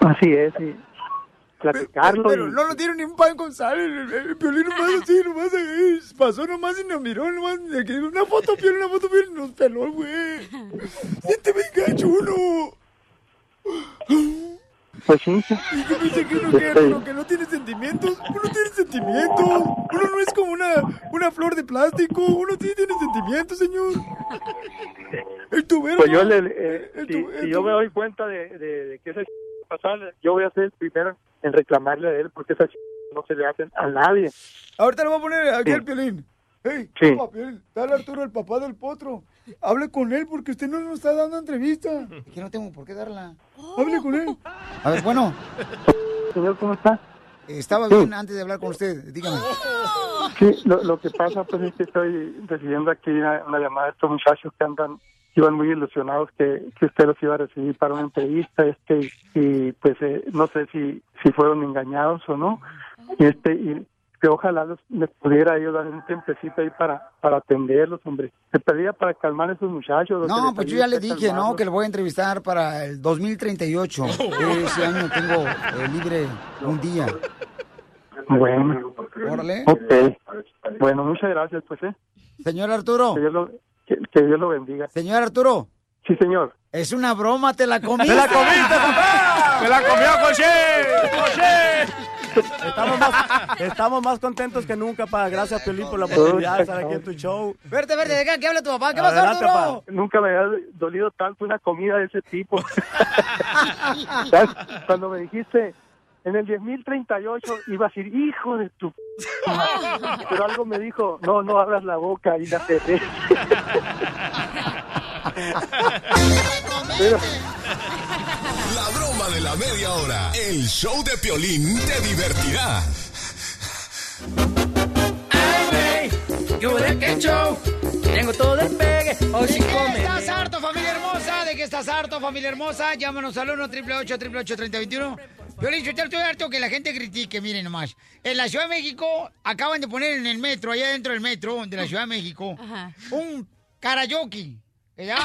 así es y platicarlo Pero y- no lo tiene ni un pan con sal, el, el- el piolín nomás así, nomás ahí, pasó nomás y nos miró, nomás, una foto piolín, una foto piolín, nos peló, güey. Siente bien gacho uno. pues sí ¿Y qué piensa que uno que, uno que no tiene sentimientos? Uno tiene sentimientos. Uno no es como una, una flor de plástico. Uno sí tiene sentimientos, señor. El tubero. pues yo le eh, El si, tu- el si yo me doy cuenta de, de, de que esa ch- pasada yo voy a ser el primero en reclamarle a él porque esa ch- no se le hacen a nadie Ahorita le voy a poner aquí Sí. al piolín. Hey, Sí. papá, Piolín, dale Arturo, el papá del potro. Hable con él porque usted no nos está dando entrevista. Es que no tengo por qué darla. Hable con él. A ver, bueno. Señor, ¿cómo está? Estaba Sí. bien antes de hablar con usted. Dígame. Sí, lo, lo que pasa pues es que estoy recibiendo aquí una, una llamada de estos muchachos que andan, iban muy ilusionados que, que usted los iba a recibir para una entrevista, este, y pues eh, no sé si, si fueron engañados o no, y este, y que ojalá los, les pudiera yo dar un tiempecito ahí para, para atenderlos, hombre. Se pedía para calmar a esos muchachos. No, pues yo ya le dije, ¿no? Que lo voy a entrevistar para el 2038. Ese año tengo eh, libre un día. Bueno. Órale. Ok. Bueno, muchas gracias, pues, ¿eh? Señor Arturo. Que Dios lo, que, que Dios lo bendiga. Señor Arturo. Sí, señor. Es una broma, te la comiste. ¡Te la comiste, papá! ¡Se la comió, Coche! Estamos más, estamos más contentos que nunca, pa. Gracias, Piolín, por la oportunidad de estar aquí en tu show. Verte, verte, deja que hable tu papá. ¿Qué pasó, Arturo? Nunca me había dolido tanto una comida de ese tipo. ¿Sabes? Cuando me dijiste, en el 10.038 iba a decir, hijo de tu... p-". Pero algo me dijo, no, no abras la boca y la cerré. Pero- La broma de la media hora. El show de Piolín te divertirá. Yo de que show, tengo todo el pegue, hoy ¿De sin qué comer. estás harto, familia hermosa? ¿De qué estás harto, familia hermosa? Llámanos al 1 888 3021 Yo le he dicho, estoy harto que la gente critique, miren nomás. En la Ciudad de México acaban de poner en el metro, allá dentro del metro de la Ciudad de México, un karaoke, ¿verdad?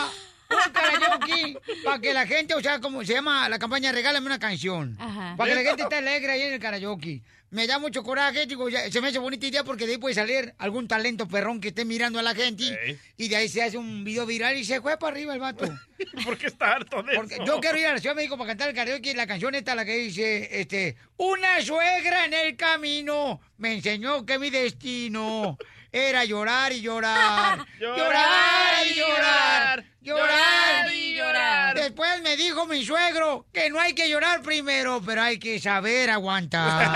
Un karaoke para que la gente, o sea, como se llama la campaña Regálame una canción. Ajá. Para que la gente esté alegre ahí en el karaoke. Me da mucho coraje, digo, ya- se me hace bonita idea porque de ahí puede salir algún talento perrón que esté mirando a la gente y de ahí se hace un video viral y se fue para arriba el vato. ¿Por qué está harto de Porque eso? yo quiero ir a la Ciudad de México para cantar el karaoke y la canción esta la que dice, este, una suegra en el camino me enseñó que mi destino era llorar y llorar, llorar y llorar, llorar y llorar. Después me dijo mi suegro que no hay que llorar primero, pero hay que saber aguantar.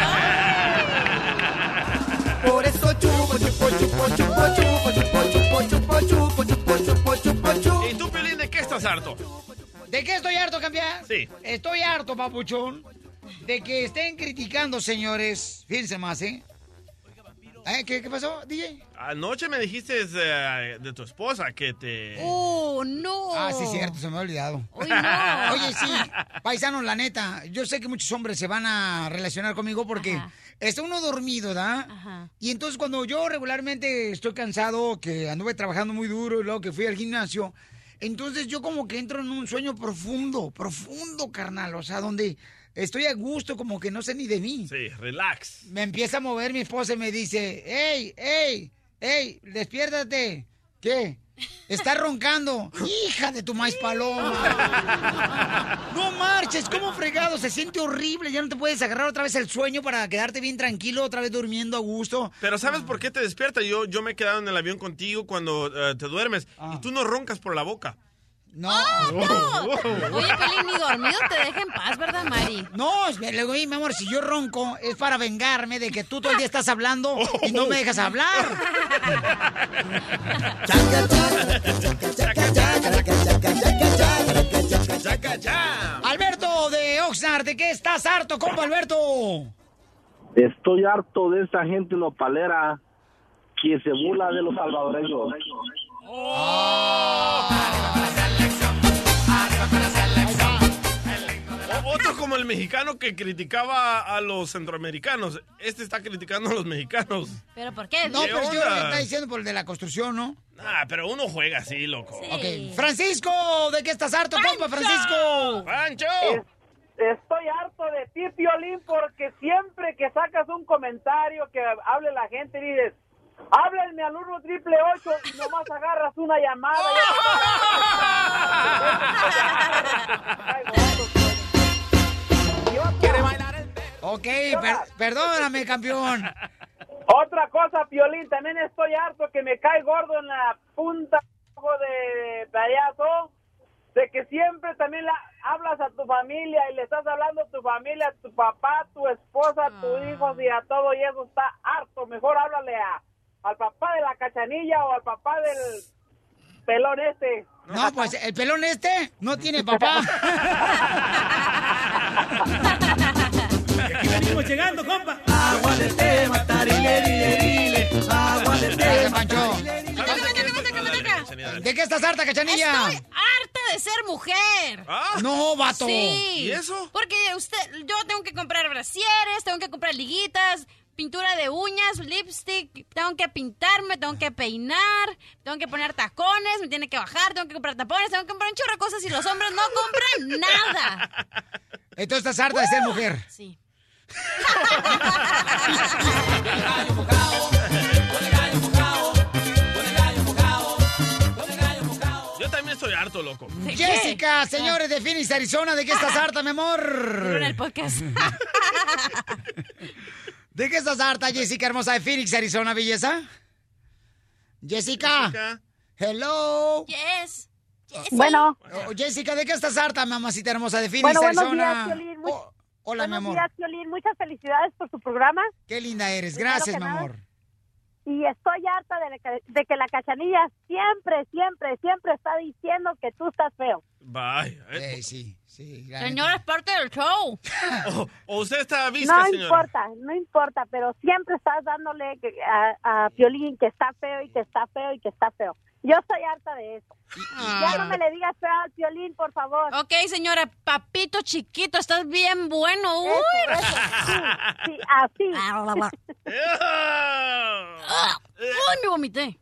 Por eso chupo, chupo, chupo, chupo, chupo, chupo, chupo, chupo, chupo, chupo, chupo, chupo, chupo. ¿Y tú, Pelín, de qué estás harto? ¿De qué estoy harto, campeón? Sí. Estoy harto, papuchón, de que estén criticando, señores. Fíjense más, ¿eh? ¿Eh? ¿Qué, qué pasó, DJ? Anoche me dijiste eh, de tu esposa que te... ¡Oh, no! Ah, sí, cierto, se me ha olvidado. Uy, no. Oye, sí, paisanos, la neta, yo sé que muchos hombres se van a relacionar conmigo porque está uno dormido, ¿da? Y entonces cuando yo regularmente estoy cansado, que anduve trabajando muy duro y luego que fui al gimnasio, entonces yo como que entro en un sueño profundo, profundo, carnal, o sea, donde estoy a gusto, como que no sé ni de mí. Sí, relax. Me empieza a mover mi esposa y me dice, ¡Ey, ey, ey, despiértate! ¿Qué? Está roncando. Hija de tu maíz paloma. No marches, ¿cómo fregado? Se siente horrible. Ya no te puedes agarrar otra vez el sueño para quedarte bien tranquilo, otra vez durmiendo a gusto. Pero ¿sabes por qué te despierta? Yo, yo me he quedado en el avión contigo cuando eh, te duermes y tú no roncas por la boca. No. ¡Oh, no! Oye, Pelín, ni dormido te deja en paz, ¿verdad, Mari? No, oye, mi amor, si yo ronco es para vengarme de que tú todo el día estás hablando y no me dejas hablar. Alberto de Oxnard, ¿de qué estás harto, compa Alberto? Estoy harto de esa gente nopalera que se burla de los salvadoreños. O- Otro como el mexicano que criticaba a los centroamericanos. Este está criticando a los mexicanos. ¿Pero por qué? No, ¿Qué pero yo onda? está diciendo por el de la construcción, ¿no? Ah, pero uno juega así, loco. Ok. Francisco, ¿de qué estás harto, compa, Francisco? ¡Pancho! Estoy harto de ti, Piolín, porque siempre que sacas un comentario que hable la gente, dices, háblenme al 1 triple 8 y nomás agarras una llamada. Ok, per- perdóname, campeón. Otra cosa, Piolín, también estoy harto que me cae gordo en la punta de payaso, de que siempre también la, hablas a tu familia y le estás hablando a tu familia, a tu papá, tu esposa, a tus hijos y a todo y eso está harto. Mejor háblale a, al papá de la cachanilla o al papá del pelón este. No, pues el pelón este no tiene papá. Aquí venimos llegando, compa. Agua de té, matarile, dile, dile. Agua de Pancho. ¿De qué estás harta, cachanilla? Estoy harta de ser mujer. No, vato. Sí. ¿Y eso? Porque usted, yo tengo que comprar brasieres, tengo que comprar liguitas, pintura de uñas, lipstick, tengo que pintarme, tengo que peinar, tengo que poner tacones, me tiene que bajar, tengo que comprar tapones, tengo que comprar un chorro de cosas y los hombres no compran nada. Entonces estás harta de ser mujer. Sí. Yo también estoy harto, loco. Jessica, señores de Phoenix, Arizona, ¿de qué estás harta, mi amor? en el podcast. ¿De qué estás harta, Jessica hermosa de Phoenix, Arizona, belleza? Jessica. Hello. Yes. Bueno. Oh, Jessica, ¿de qué estás harta, mamacita hermosa de Phoenix, Bueno, buenos Arizona? días. Muy- Oh, hola, mi buenos amor. días, Piolín. Muchas felicidades por su programa. Qué linda eres. Gracias, que mi nada. amor. Y estoy harta de, la de que la cachanilla siempre, siempre, siempre está diciendo que tú estás feo. Bye. Eh, sí, sí. Señora, es parte del show. O, o usted está visca, no señora. importa, no importa, pero siempre estás dándole a, a Piolín que está feo y que está feo y que está feo. Yo estoy harta de eso. Ya no me le digas feo al Piolín, por favor. Ok, señora, papito chiquito, estás bien bueno. Uy. Eso, eso, sí, sí, así. Uy, me vomité.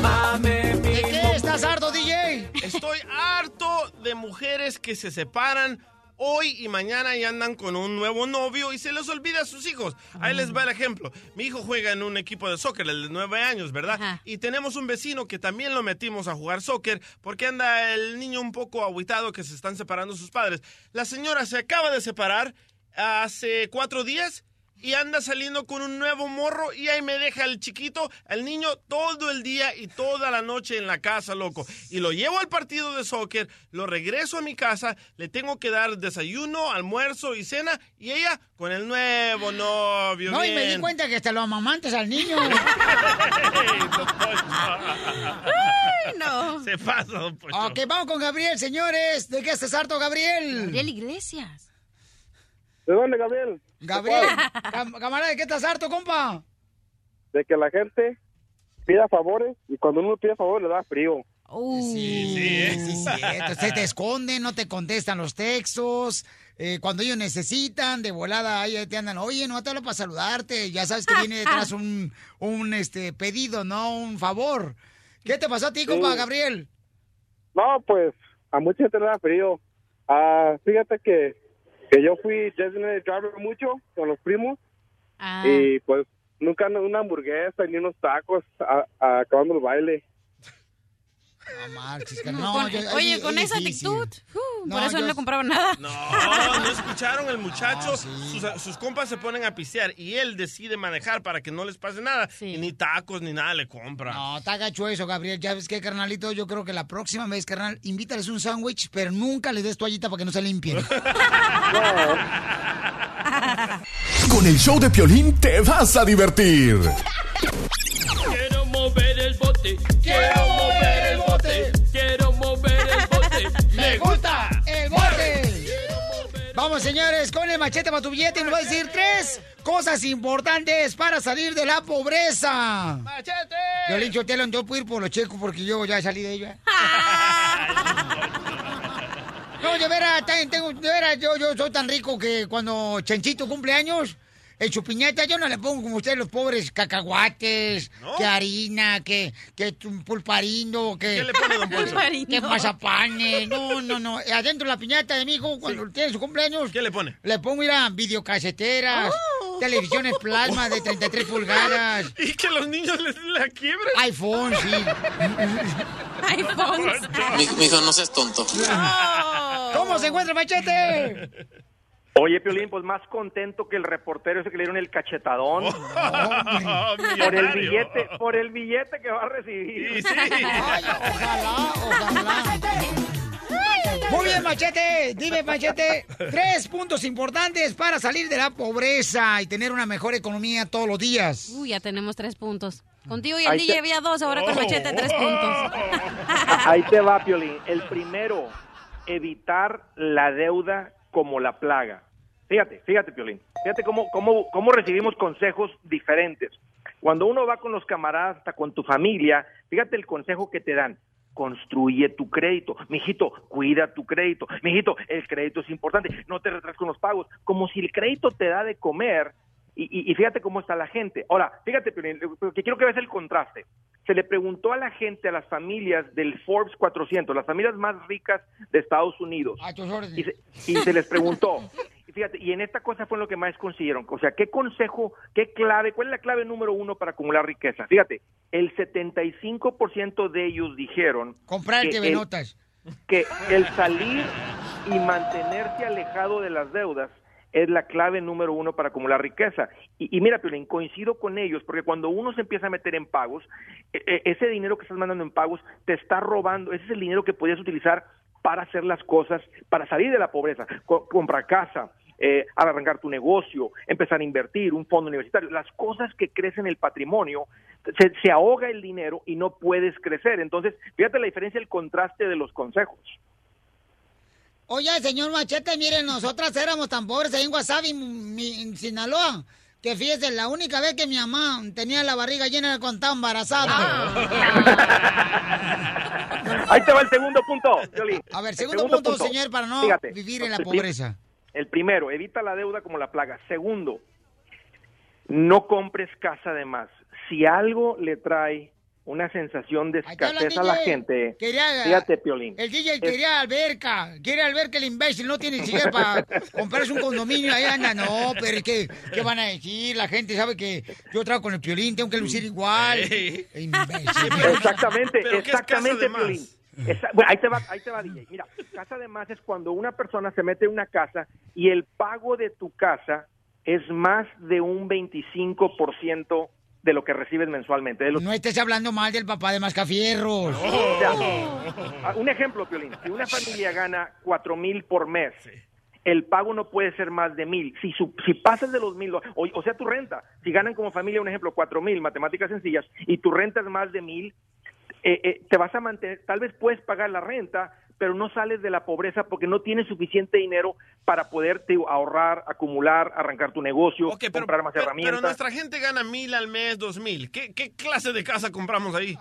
¿De qué estás harto, DJ? Estoy harto de mujeres que se separan hoy y mañana y andan con un nuevo novio y se les olvida a sus hijos. Ahí les va el ejemplo. Mi hijo juega en un equipo de soccer, el de nueve años, ¿verdad? Y tenemos un vecino que también lo metimos a jugar soccer porque anda el niño un poco aguitado que se están separando sus padres. La señora se acaba de separar hace cuatro días y anda saliendo con un nuevo morro y ahí me deja el chiquito, el niño, todo el día y toda la noche en la casa, loco. Y lo llevo al partido de soccer, lo regreso a mi casa, le tengo que dar desayuno, almuerzo y cena y ella con el nuevo novio. No, y me di cuenta que hasta lo amamantes al niño. Ay, no. Se pasa, don Poncho. ok, vamos con Gabriel, señores. ¿De qué estás harto, Gabriel? Gabriel Iglesias. ¿De dónde, Gabriel? Gabriel, cam- camarada, ¿de qué estás harto, compa? De que la gente pida favores y cuando uno pide favores le da frío. Sí, sí, sí, cierto. Se te esconden, no te contestan los textos. eh, cuando ellos necesitan, de volada, ahí te andan, oye, no te hablo para saludarte. Ya sabes que viene detrás un, un este, pedido, ¿no? Un favor. ¿Qué te pasó a ti, compa, Sí. Gabriel? No, pues a mucha gente le da frío. Ah, fíjate que, que yo fui designated driver mucho con los primos Ah. y pues nunca una hamburguesa ni unos tacos a- a- acabando el baile. No marches, No, no, con- yo- oye, es con esa difícil. actitud, uh, No, por eso yo- no le compraron nada. No, no escucharon el muchacho. sus, sus compas se ponen a pistear y él decide manejar para que no les pase nada. Y ni tacos ni nada le compra. No, está gacho eso, Gabriel. Ya ves que, carnalito, yo creo que la próxima vez, carnal, invítales un sándwich, pero nunca les des toallita para que no se limpien. Con el show de Piolín te vas a divertir. Quiero mover el bote, quiero mover Vamos, señores, con el machete para tu billete y nos va a decir tres cosas importantes para salir de la pobreza. ¡Machete! Yo le dicho, Telon, yo puedo ir por los checos porque yo ya salí de ella. No, de veras, ten- tengo, de veras, yo, yo soy tan rico que cuando Chenchito cumple años, en su piñata yo no le pongo como ustedes los pobres cacahuates, que harina, que, que pulparindo, que... ¿Qué le pone, don Poncho? Que mazapanes, no, no, no. Adentro de la piñata de mi hijo, cuando tiene su cumpleaños... ¿Qué le pone? Le pongo, mira, videocaseteras, televisiones plasma de 33 pulgadas. Y que los niños les la quiebren. iPhone, sí. iPhones. Mi, hijo, no seas tonto. ¿Cómo se encuentra Machete? Oye, Piolín, pues más contento que el reportero ese que le dieron el cachetadón. por el billete, por el billete que va a recibir. Ay, ojalá, ojalá. Muy bien, Machete. Dime, Machete, tres puntos importantes para salir de la pobreza y tener una mejor economía todos los días. Uy, ya tenemos tres puntos. Contigo y el Ahí DJ te- había dos, ahora con Machete tres puntos. Ahí te va, Piolín. El primero, evitar la deuda como la plaga. Fíjate, fíjate, Piolín. Fíjate cómo, cómo, cómo recibimos consejos diferentes. Cuando uno va con los camaradas, hasta con tu familia, fíjate el consejo que te dan. Construye tu crédito. Mijito, cuida tu crédito. Mijito, el crédito es importante. No te retrases con los pagos. Como si el crédito te da de comer. Y, y- y fíjate cómo está la gente. Ahora, fíjate, lo que quiero que veas el contraste. Se le preguntó a la gente, a las familias del Forbes 400, las familias más ricas de Estados Unidos. A tus órdenes. Y se, y se les preguntó. Y fíjate, y en esta cosa fue lo que más consiguieron. O sea, ¿qué consejo, qué clave, cuál es la clave número uno para acumular riqueza? Fíjate, el 75% de ellos dijeron... Comprar el que ve notas. que el salir y mantenerse alejado de las deudas es la clave número uno para acumular riqueza. Y, mira, Piolín, coincido con ellos, porque cuando uno se empieza a meter en pagos, e- e- ese dinero que estás mandando en pagos te está robando, ese es el dinero que podías utilizar para hacer las cosas, para salir de la pobreza, Co- comprar casa, eh, arrancar tu negocio, empezar a invertir, un fondo universitario, las cosas que crecen el patrimonio, se, se ahoga el dinero y no puedes crecer. Entonces, fíjate la diferencia, el contraste de los consejos. Oye, señor Machete, miren, nosotras éramos tan pobres ahí en Wasabi, en Sinaloa, que fíjese, la única vez que mi mamá tenía la barriga llena era cuando estaba embarazada. Ahí te va el segundo punto. A ver, segundo, punto, señor, para no Fíjate, vivir en la pobreza. El primero, evita la deuda como la plaga. Segundo, no compres casa de más. Si algo le trae una sensación de escasez a la gente, Quería- fíjate, Piolín. El DJ es- quería alberca, quiere alberca el imbécil, no tiene siquiera para comprarse un condominio, ahí anda, no, pero es que, ¿qué van a decir? La gente sabe que yo trabajo con el piolín, tengo que lucir igual. Imbécil. Exactamente, ¿Pero qué es exactamente, más? Piolín. Esa- bueno, ahí te va, ahí te va, DJ. Mira, casa de más es cuando una persona se mete en una casa y el pago de tu casa es más de un 25% de lo que recibes mensualmente. De los- No estés hablando mal del papá de Mascafierros. O sea, ah, un ejemplo, Piolín. Si una familia gana cuatro mil por mes, el pago no puede ser más de mil. Si, su- si pasas de los mil, o, o sea, tu renta, si ganan como familia, un ejemplo, cuatro mil, matemáticas sencillas, y tu renta es más de mil, eh, eh, te vas a mantener, tal vez puedes pagar la renta, pero no sales de la pobreza porque no tienes suficiente dinero para poder te digo, ahorrar, acumular, arrancar tu negocio, comprar más Pero, herramientas. pero nuestra gente gana mil al mes, dos mil. ¿Qué, qué clase de casa compramos ahí?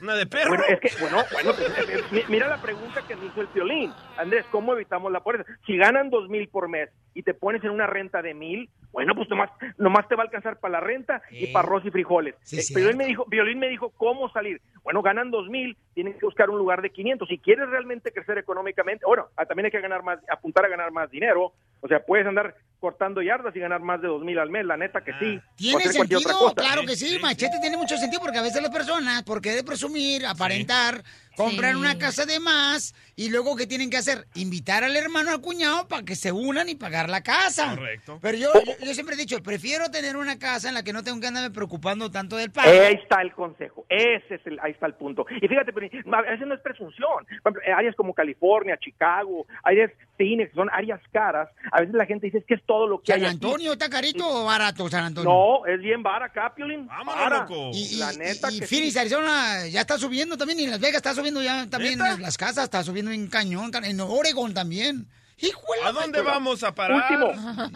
¿Una de perro? Bueno, es que, bueno, bueno, pues, eh, eh, mi- mira la pregunta que me hizo el violín. Andrés, ¿cómo evitamos la pobreza? Si ganan dos mil por mes y te pones en una renta de mil, bueno, pues nomás, nomás te va a alcanzar para la renta y para arroz y frijoles. Sí, Eh. Violín me dijo, Violín me dijo cómo salir. Bueno, ganan dos mil, tienen que buscar un lugar de 500. Si quieres realmente crecer económicamente, bueno, ah, también hay que ganar más, apuntar a ganar más dinero. O sea, puedes andar cortando yardas y ganar más de dos mil al mes, la neta que sí. O Tiene sentido, cosa. claro que sí, machete tiene mucho sentido porque a veces las personas, por querer presumir, aparentar, compran Sí. una casa de más y luego ¿qué tienen que hacer? Invitar al hermano al cuñado para que se unan y pagar la casa. Correcto. Pero yo, yo, yo siempre he dicho, prefiero tener una casa en la que no tengo que andarme preocupando tanto del pago. Ahí está el consejo, ese es el, ahí está el punto. Y fíjate, pero a veces no es presunción. Por ejemplo, eh, áreas como California, Chicago, áreas Phoenix, son áreas caras. A veces la gente dice es que es todo lo que San hay. aquí". Antonio, ¿está carito o barato San Antonio? No, es bien vara acá, Piolín. Vámonos, loco. Y, y- La neta y que Phoenix, sí. Arizona ya está subiendo también, y Las Vegas está subiendo ya también ¿Neta? las casas, está subiendo en Cañón, en Oregon también. Híjole. ¿A dónde vamos a parar? Último,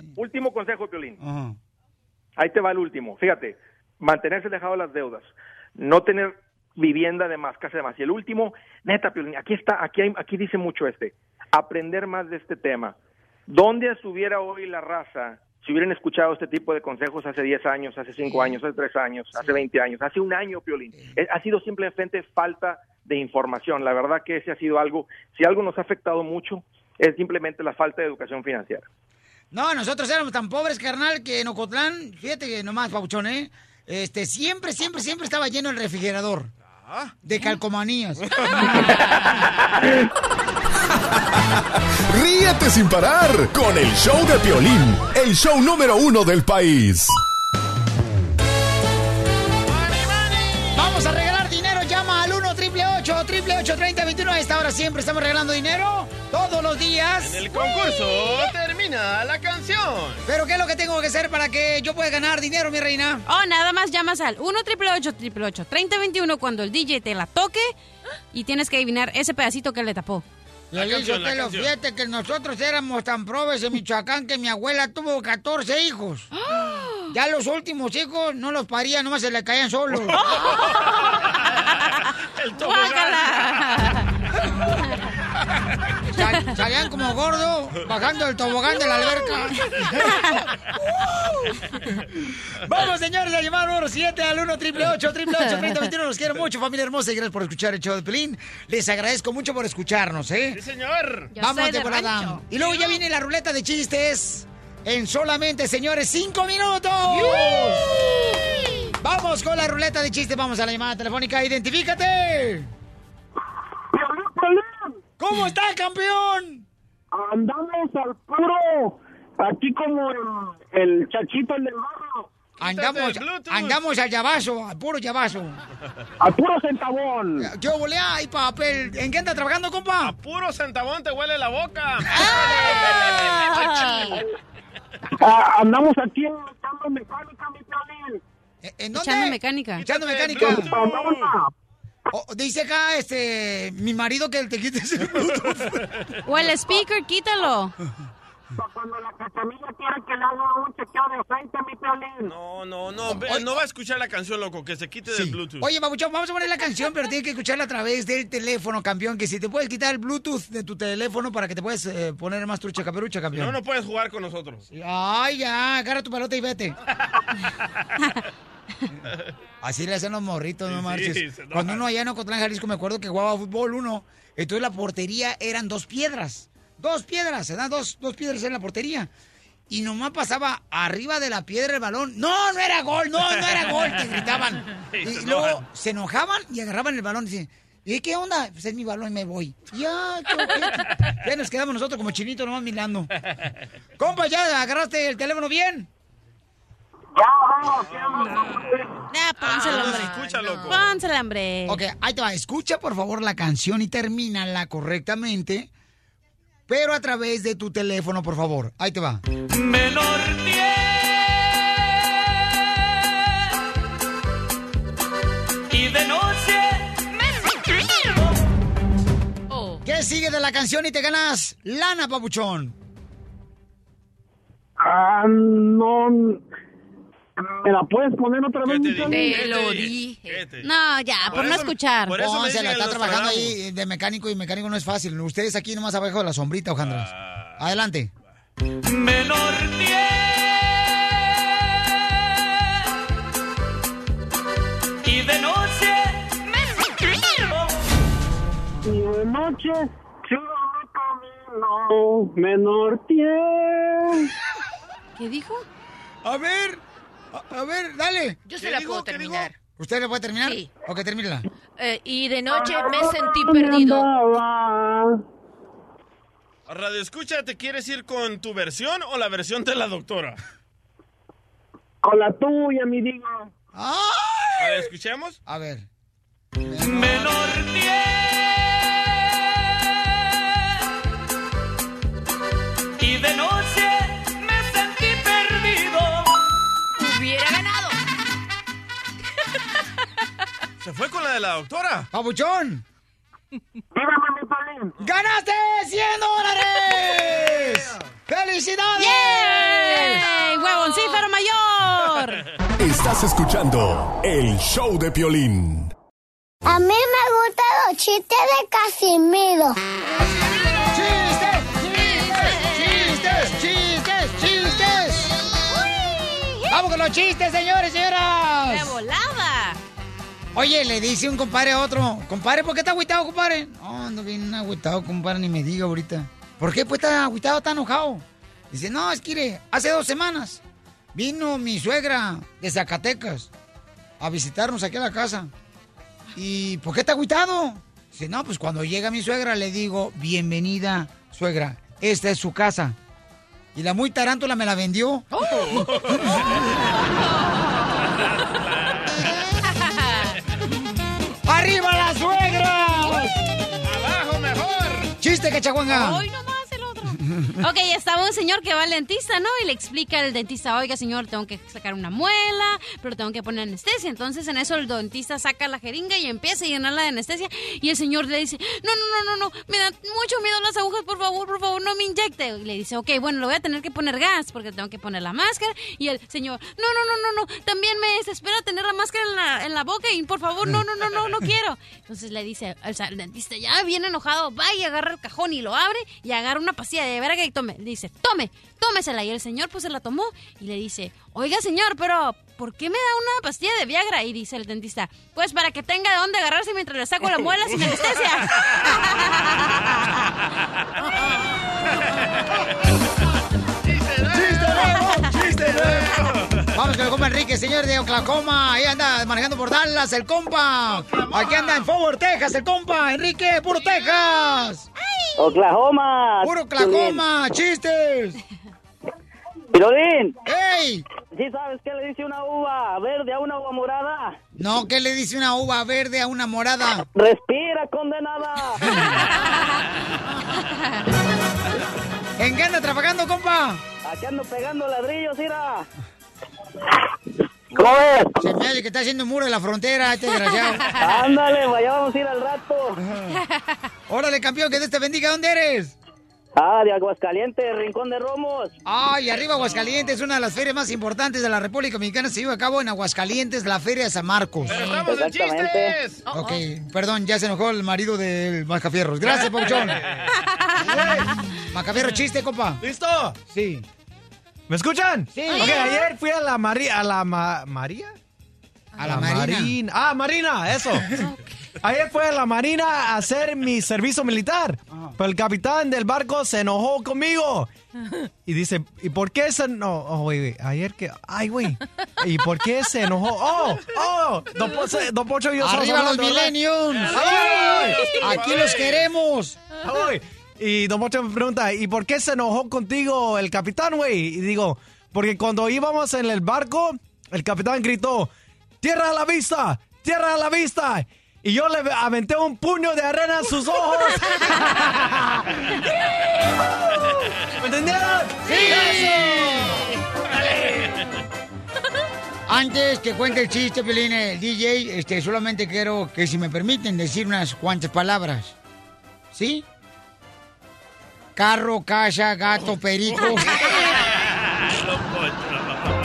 último consejo, Piolín. Ajá. Ahí te va el último. Fíjate, mantenerse alejado de las deudas, no tener vivienda de más, casa de más. Y el último, neta, Piolín, aquí está, aquí, hay, aquí dice mucho este, aprender más de este tema. ¿Dónde estuviera hoy la raza si hubieran escuchado este tipo de consejos hace 10 años, hace 5 años, hace 3 años, hace 20 años, hace un año, Piolín? Eh, Ha sido simplemente falta de información. La verdad que ese ha sido algo, si algo nos ha afectado mucho, es simplemente la falta de educación financiera. No, nosotros éramos tan pobres, carnal, que en Ocotlán, fíjate que nomás, Pabuchón, ¿eh? Este, siempre, siempre, siempre estaba lleno el refrigerador. De calcomanías. Ríete sin parar con el show de Piolín, el show número uno del país. Vamos a regalar dinero. Llama al 1 888 3021 A esta hora siempre estamos regalando dinero. Todos los días. En el concurso termina la canción. ¿Pero qué es lo que tengo que hacer para que yo pueda ganar dinero, mi reina? Oh, nada más llamas al 1 888 3021 cuando el DJ te la toque y tienes que adivinar ese pedacito que le tapó. Le canción, la te lo canción. fíjate que nosotros éramos tan probes en Michoacán que mi abuela tuvo 14 hijos. Ya los últimos hijos no los paría, nomás se le caían solos. El tobogán. Sal- salían como gordo bajando el tobogán de la alberca. Vamos, señores, a llamar número 7 al 1 888 3021 Los quiero mucho, familia hermosa, y gracias por escuchar el show de Pelín. Les agradezco mucho por escucharnos, ¿eh? Sí, señor. Yo Vamos de volada. Y luego ya viene la ruleta de chistes en solamente, señores, cinco minutos. Vamos con la ruleta de chistes. Vamos a la llamada telefónica. Identifícate. ¿Cómo está, campeón? Andamos al puro, aquí como el, el chachito el del barro, Andamos, andamos al llavazo, al puro llavazo. al puro centavón. ¿Qué volé? Ay, papel. ¿En qué anda trabajando, compa? Puro centavón te huele la boca. Ah, andamos aquí en echando mecánica, mi. ¿En- ¿En dónde? Echando mecánica. Echando mecánica. Bluetooth. Pandora. Oh, dice acá, este, mi marido que te quites el Bluetooth. O el speaker, quítalo. Pa' Cuando la cachanilla quiere que le haga un chequeo de frente, mi Piolín. No, no, no. No va a escuchar la canción, loco. Que se quite del Bluetooth. Oye, Babuchón, vamos a poner la canción, pero tienes que escucharla a través del teléfono, campeón. Que si te puedes quitar el Bluetooth de tu teléfono para que te puedas eh, poner más trucha caperucha, campeón. No, no puedes jugar con nosotros. Ay, ya, agarra tu pelota y vete. Así le hacen los morritos, no Sí, marches. Cuando uno allá en Ocotlán, Jalisco, me acuerdo que jugaba fútbol uno. Entonces la portería eran dos piedras. Dos piedras, se dan dos, dos piedras en la portería. Y nomás pasaba arriba de la piedra el balón. No, no era gol, no, no era gol, te gritaban. Y luego se enojaban y agarraban el balón y decían, ¿y qué onda? Pues es mi balón y me voy. Ya, ojete. ya nos quedamos nosotros como chinitos nomás mirando. Compa, ¿ya agarraste el teléfono bien? Ya, pónsela, Ah, hombre. escucha, loco. Pónsela, hombre. Ok, ahí te va. Escucha por favor la canción y termínala correctamente. Pero a través de tu teléfono, por favor. Ahí te va. Menor y de noche Oh. ¿Qué sigue de la canción y te ganas lana, papuchón? Ah, no. ¿Me la puedes poner otra vez, Te te lo dije? No, ya, Por por no eso- escuchar. por eso me No, se la está trabajando ahí de mecánico y mecánico no es fácil. Ustedes aquí nomás abajo de la sombrita, Ojandras. Ah. Adelante. Menor y de noche Y de noche sigo mi camino, menor. ¿Qué dijo? A ver, a, a ver, dale. Yo se la puedo terminar. ¿Usted la puede terminar? Sí. Ok, termínala. Eh, y de noche me sentí perdido. Radio Escucha, ¿te quieres ir con tu versión o la versión de la doctora? Con la tuya, mi digo. A ver, escuchemos. A ver. menor y de noche Se fue con la de la doctora. ¡Pabuchón! ¡Ganaste 100 dólares! ¡Felicidades! ¡Yay! ¡Huevoncífero mayor! Estás escuchando el show de Piolín. A mí me gustan los chistes de Casimiro. ¡Chistes! ¡Chistes! ¡Chistes! ¡Chistes! ¡Vamos con los chistes, señores y señoras! ¡De volada! Oye, le dice un compadre a otro, compadre, ¿por qué está agüitado, compadre? No, ando bien agüitado, compadre, ni me diga ahorita. ¿Por qué pues está agüitado, está enojado? Dice, no, es que hace dos semanas vino mi suegra de Zacatecas a visitarnos aquí a la casa. ¿Y por qué está agüitado? Dice, no, pues cuando llega mi suegra le digo, bienvenida, suegra, esta es su casa. Y la muy tarántula me la vendió. ¡Arriba el otro. Ok, estaba un señor que va al dentista, ¿no? Y le explica al dentista, oiga, señor, tengo que sacar una muela, pero tengo que poner anestesia. Entonces, en eso el dentista saca la jeringa y empieza a llenarla de anestesia. Y el señor le dice, no, no, no, no, no, me dan mucho miedo las agujas, por favor, por favor, no me inyecte. Y le dice, ok, bueno, le voy a tener que poner gas porque tengo que poner la máscara. Y el señor, no, no, no, no, no, también me desespera tener la máscara en la, en la boca y por favor, no, no, no, no, no quiero. Entonces le dice al el dentista, ya bien enojado, va y agarra el cajón y lo abre y agarra una pastilla de verga y tome. Le dice, tome, tómesela. Y el señor pues se la tomó y le dice, oiga señor, pero ¿por qué me da una pastilla de Viagra? Y dice el dentista, pues para que tenga de dónde agarrarse mientras le saco la muela sin anestesia. Vamos con el compa Enrique, señor de Oklahoma. Ahí anda manejando por Dallas, el compa. Aquí anda en Forward, Texas, el compa. Enrique, puro Texas. Oklahoma. Puro Oklahoma. ¡Chistes! Piolín. ¡Ey! ¿Sí sabes qué le dice una uva verde a una uva morada? No, ¿qué le dice una uva verde a una morada? Respira, condenada. ¿En qué anda trabajando, compa? Aquí ando pegando ladrillos, mira. ¿Cómo es? Se me hace que está haciendo un muro de la frontera, este desgraciado. Ándale, vaya, vamos a ir al rato. Órale, campeón, que Dios te bendiga. ¿Dónde eres? Ah, de Aguascalientes, Rincón de Romos. Ay, arriba Aguascalientes, una de las ferias más importantes de la República Mexicana. Se lleva a cabo en Aguascalientes, la Feria de San Marcos. Pero estamos en chistes. Ok, perdón, ya se enojó el marido del Macafierros. Gracias, Pauchón. Macafierro, chiste, compa. ¿Listo? Sí. ¿Me escuchan? Sí. Ok, ayer fui a la María. ¿A la ma- María? A la Marina. Ah, Marina, eso. Ayer fui a la Marina a hacer mi servicio militar. Pero el capitán del barco se enojó conmigo. Y dice, ¿y por qué se enojó? Oh, güey, güey, ayer que... Ay, güey. ¿Y por qué se enojó? ¡Oh! ¡Oh! Don Pocho, don Pocho y yo ¡Arriba los millennials! ¡Ay! ¡Aquí los queremos! Ay. Y Don Pocho me pregunta, ¿y por qué se enojó contigo el capitán, güey? Y digo, porque cuando íbamos en el barco, el capitán gritó, ¡Tierra a la vista! ¡Tierra a la vista! Y yo le aventé un puño de arena en sus ojos. ¿Me entendieron? Antes que cuente el chiste, Pelín, el DJ, este, solamente quiero que si me permiten decir unas cuantas palabras. ¿Sí? Carro, casa, gato, perico.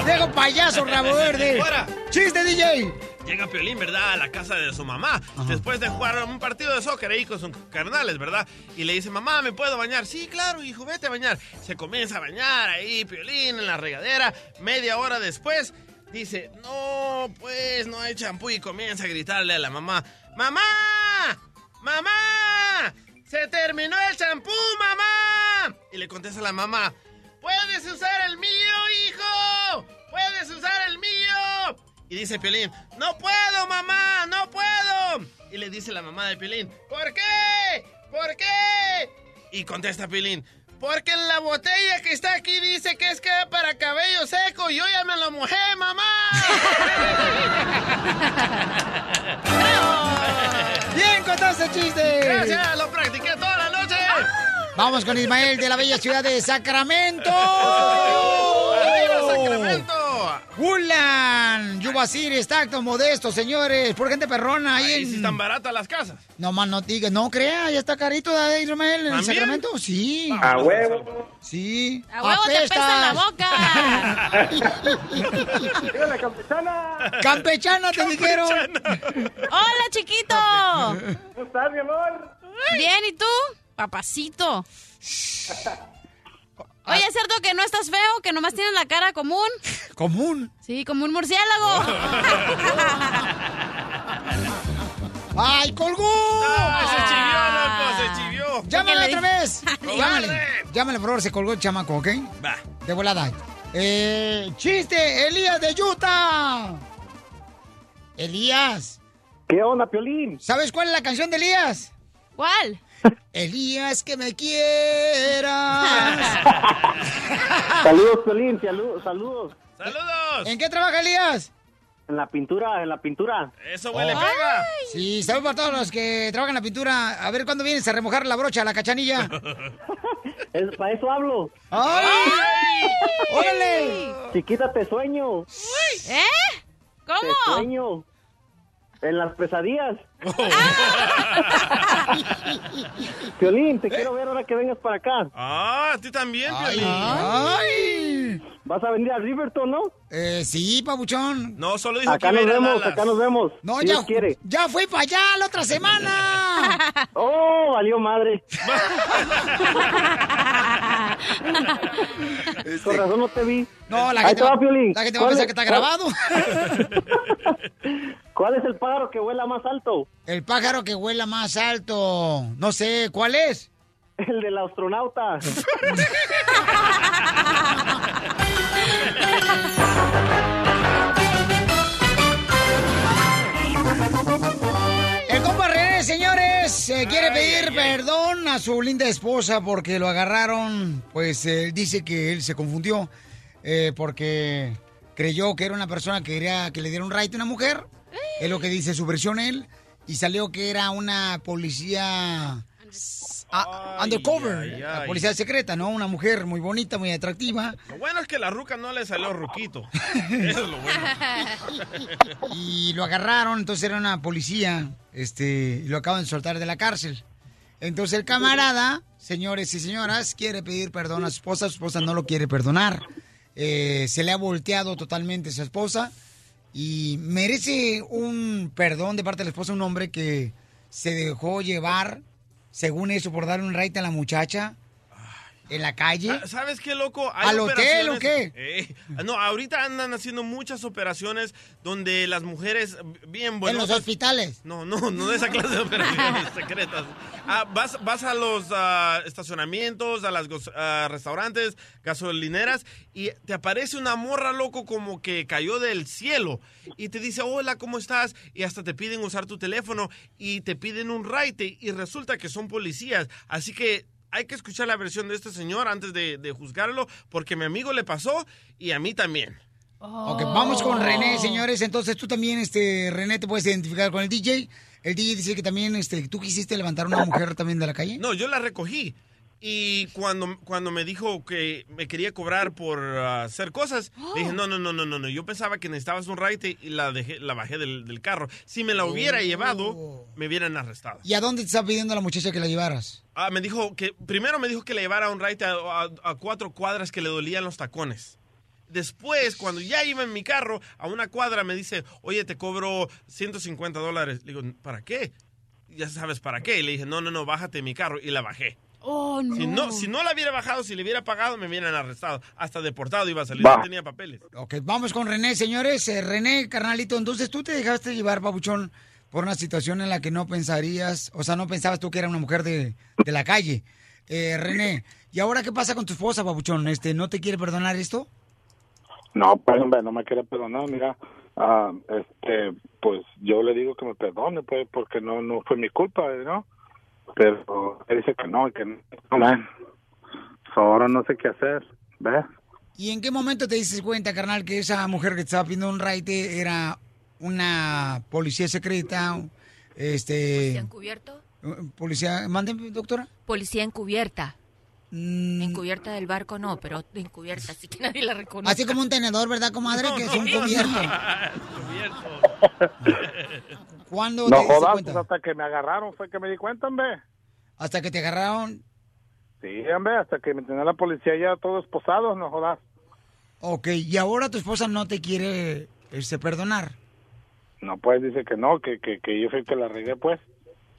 Dejo payaso, rabo verde. Fuera. ¡Chiste, DJ! llega Piolín, ¿verdad? A la casa de su mamá. Después de jugar un partido de soccer ahí con sus carnales, ¿verdad? Y le dice, mamá, ¿me puedo bañar? Sí, claro, hijo, vete a bañar. Se comienza a bañar ahí, Piolín, en la regadera. Media hora después, dice, no, pues no hay champú. Y comienza a gritarle a la mamá, ¡Mamá! ¡Mamá! ¡Se terminó el champú, mamá! Y le contesta la mamá, ¡Puedes usar el mío, hijo! ¡Puedes usar el mío! Y dice Piolín, ¡No puedo, mamá! ¡No puedo! Y le dice la mamá de Piolín, ¿Por qué? ¿Por qué? Y contesta Piolín, porque en la botella que está aquí dice que es que para cabello seco yo ya me lo mojé, mamá. ¡Bien contaste chiste! Gracias, lo practiqué noche. Vamos con Ismael de la bella ciudad de Sacramento. ¡Arriba, Sacramento! Woodland, Yuba City, está acto modesto, señores. Por gente perrona ahí. Ahí en- sí están baratas las casas. No más no digas, no crea, ya está carito de Ismael en ¿También? Sacramento. Sí. A huevo. Sí. A huevo te pesa en la boca. ¡Dígale, campechana! Campechana te dijeron. Hola, chiquito. ¿Cómo estás, mi amor? Bien, ¿y tú? Papacito. Oye, ¿es cierto que no estás feo? ¿Que nomás tienes la cara común? ¿Común? Sí, como un murciélago. ¡Ay, colgó! ¡Ay, se chivió, loco! ¡Se chivió! Llámale ¿Qué le otra vez. Llámale. Llámale, por favor, se colgó el chamaco, ¿ok? Va. De volada. Eh, chiste, Elías de Utah. Elías. ¿Qué onda, Piolín? ¿Sabes cuál es la canción de Elías? ¿Cuál? Elías, que me quieras. Saludos, Piolín, saludos, saludos. ¡Saludos! ¿En qué trabaja Elías? En la pintura, en la pintura. ¡Eso huele Oh. pega! Sí, saludos para todos los que trabajan en la pintura. A ver cuándo vienes a remojar la brocha, la cachanilla. Es, para eso hablo. ¡Ay! ¡Órale! Chiquita, te sueño. ¿Eh? Te ¿Cómo? sueño. En las pesadillas. Piolín, te quiero ver ahora que vengas para acá. ¡Ah, ti también, ¡Ay! Piolín! ay. Vas a venir a Riverton, ¿no? Eh, sí, papuchón. No, solo dijo Acá que nos vemos, acá nos vemos. No, Si ya, quiere. ya fui para allá la otra semana. Oh, valió madre. Con razón no te vi. No, la Ahí gente, te va, va, Piolín. la gente va a ¿Cuál pensar que está grabado. ¿Cuál es el pájaro que vuela más alto? El pájaro que vuela más alto. No sé, ¿cuál es? El del astronauta. El compa René, señores, se quiere pedir perdón a su linda esposa porque lo agarraron. Pues él dice que él se confundió eh, porque creyó que era una persona que quería que le diera un right a una mujer. Es lo que dice su versión él. Y salió que era una policía ah, undercover, ay, la ay. policía secreta, ¿no? Una mujer muy bonita, muy atractiva. Lo bueno es que la ruca no le salió ruquito. Eso es lo bueno. y lo agarraron, entonces era una policía, este, y lo acaban de soltar de la cárcel. Entonces el camarada, señores y señoras, quiere pedir perdón a su esposa, su esposa no lo quiere perdonar. Eh, se le ha volteado totalmente a su esposa y merece un perdón de parte de la esposa, un hombre que se dejó llevar, según eso, por darle un raite a la muchacha en la calle. Ah, ¿Sabes qué, loco? Hay ¿Al hotel o operaciones- Eh, no, ahorita andan haciendo muchas operaciones donde las mujeres bien en buenas. los hospitales. No, no, no de esa clase de operaciones secretas. Ah, vas, vas a los ah, estacionamientos, a los restaurantes, gasolineras y te aparece una morra loco como que cayó del cielo y te dice, hola, ¿cómo estás? Y hasta te piden usar tu teléfono y te piden un raite y resulta que son policías. Así que hay que escuchar la versión de este señor antes de, de juzgarlo porque a mi amigo le pasó y a mí también. Ok, vamos con René, señores. Entonces tú también, este, René, te puedes identificar con el DJ. El DJ dice que también, este, tú quisiste levantar a una mujer también de la calle. No, yo la recogí. Y cuando, cuando me dijo que me quería cobrar por hacer cosas, le dije, no, no, no, no, no, no. Yo pensaba que necesitabas un raite y la, dejé, la bajé del, del carro. Si me la hubiera Oh. llevado, me hubieran arrestado. ¿Y a dónde te está pidiendo la muchacha que la llevaras? Ah, me dijo que, primero me dijo que le llevara un a, a- a cuatro cuadras que le dolían los tacones. Después, cuando ya iba en mi carro, a una cuadra me dice, oye, te cobro 150 dólares. Le digo, ¿para qué? Ya sabes para qué. Y le dije, no, no, no, bájate de mi carro. Y la bajé. Oh, no. Si no, si no la hubiera bajado, si le hubiera pagado, me hubieran arrestado. Hasta deportado iba a salir. Va. No tenía papeles. Ok, vamos con René, señores. Eh, René, carnalito, entonces tú te dejaste llevar, babuchón, por una situación en la que no pensarías, o sea, no pensabas tú que era una mujer de, de la calle. Eh, René, ¿y ahora qué pasa con tu esposa, babuchón? Este, ¿No te quiere perdonar esto? No, pues hombre, no me quiere perdonar, mira, ah, este, pues yo le digo que me perdone, pues, porque no, no fue mi culpa, ¿no? Pero él dice que no, que no, man. So, ahora no sé qué hacer, ¿ves? ¿Y en qué momento te diste cuenta, carnal, que esa mujer que te estaba pidiendo un raite era una policía secreta? Este... ¿Encubierto? Policía, manden, doctora. Policía encubierta. Mm. Encubierta del barco no, pero encubierta, así que nadie la reconoce. Así como un tenedor, ¿verdad, comadre? que es un cubierto. ¿Cuándo No te diste jodas, cuenta? pues, hasta que me agarraron fue que me di cuenta, hombre. Hasta que te agarraron. Sí, hombre, hasta que me tenía la policía ya todos esposados, no jodas. Ok, y ahora tu esposa no te quiere este, perdonar. No, pues dice que no, que, que, que yo fui el que la regué, pues.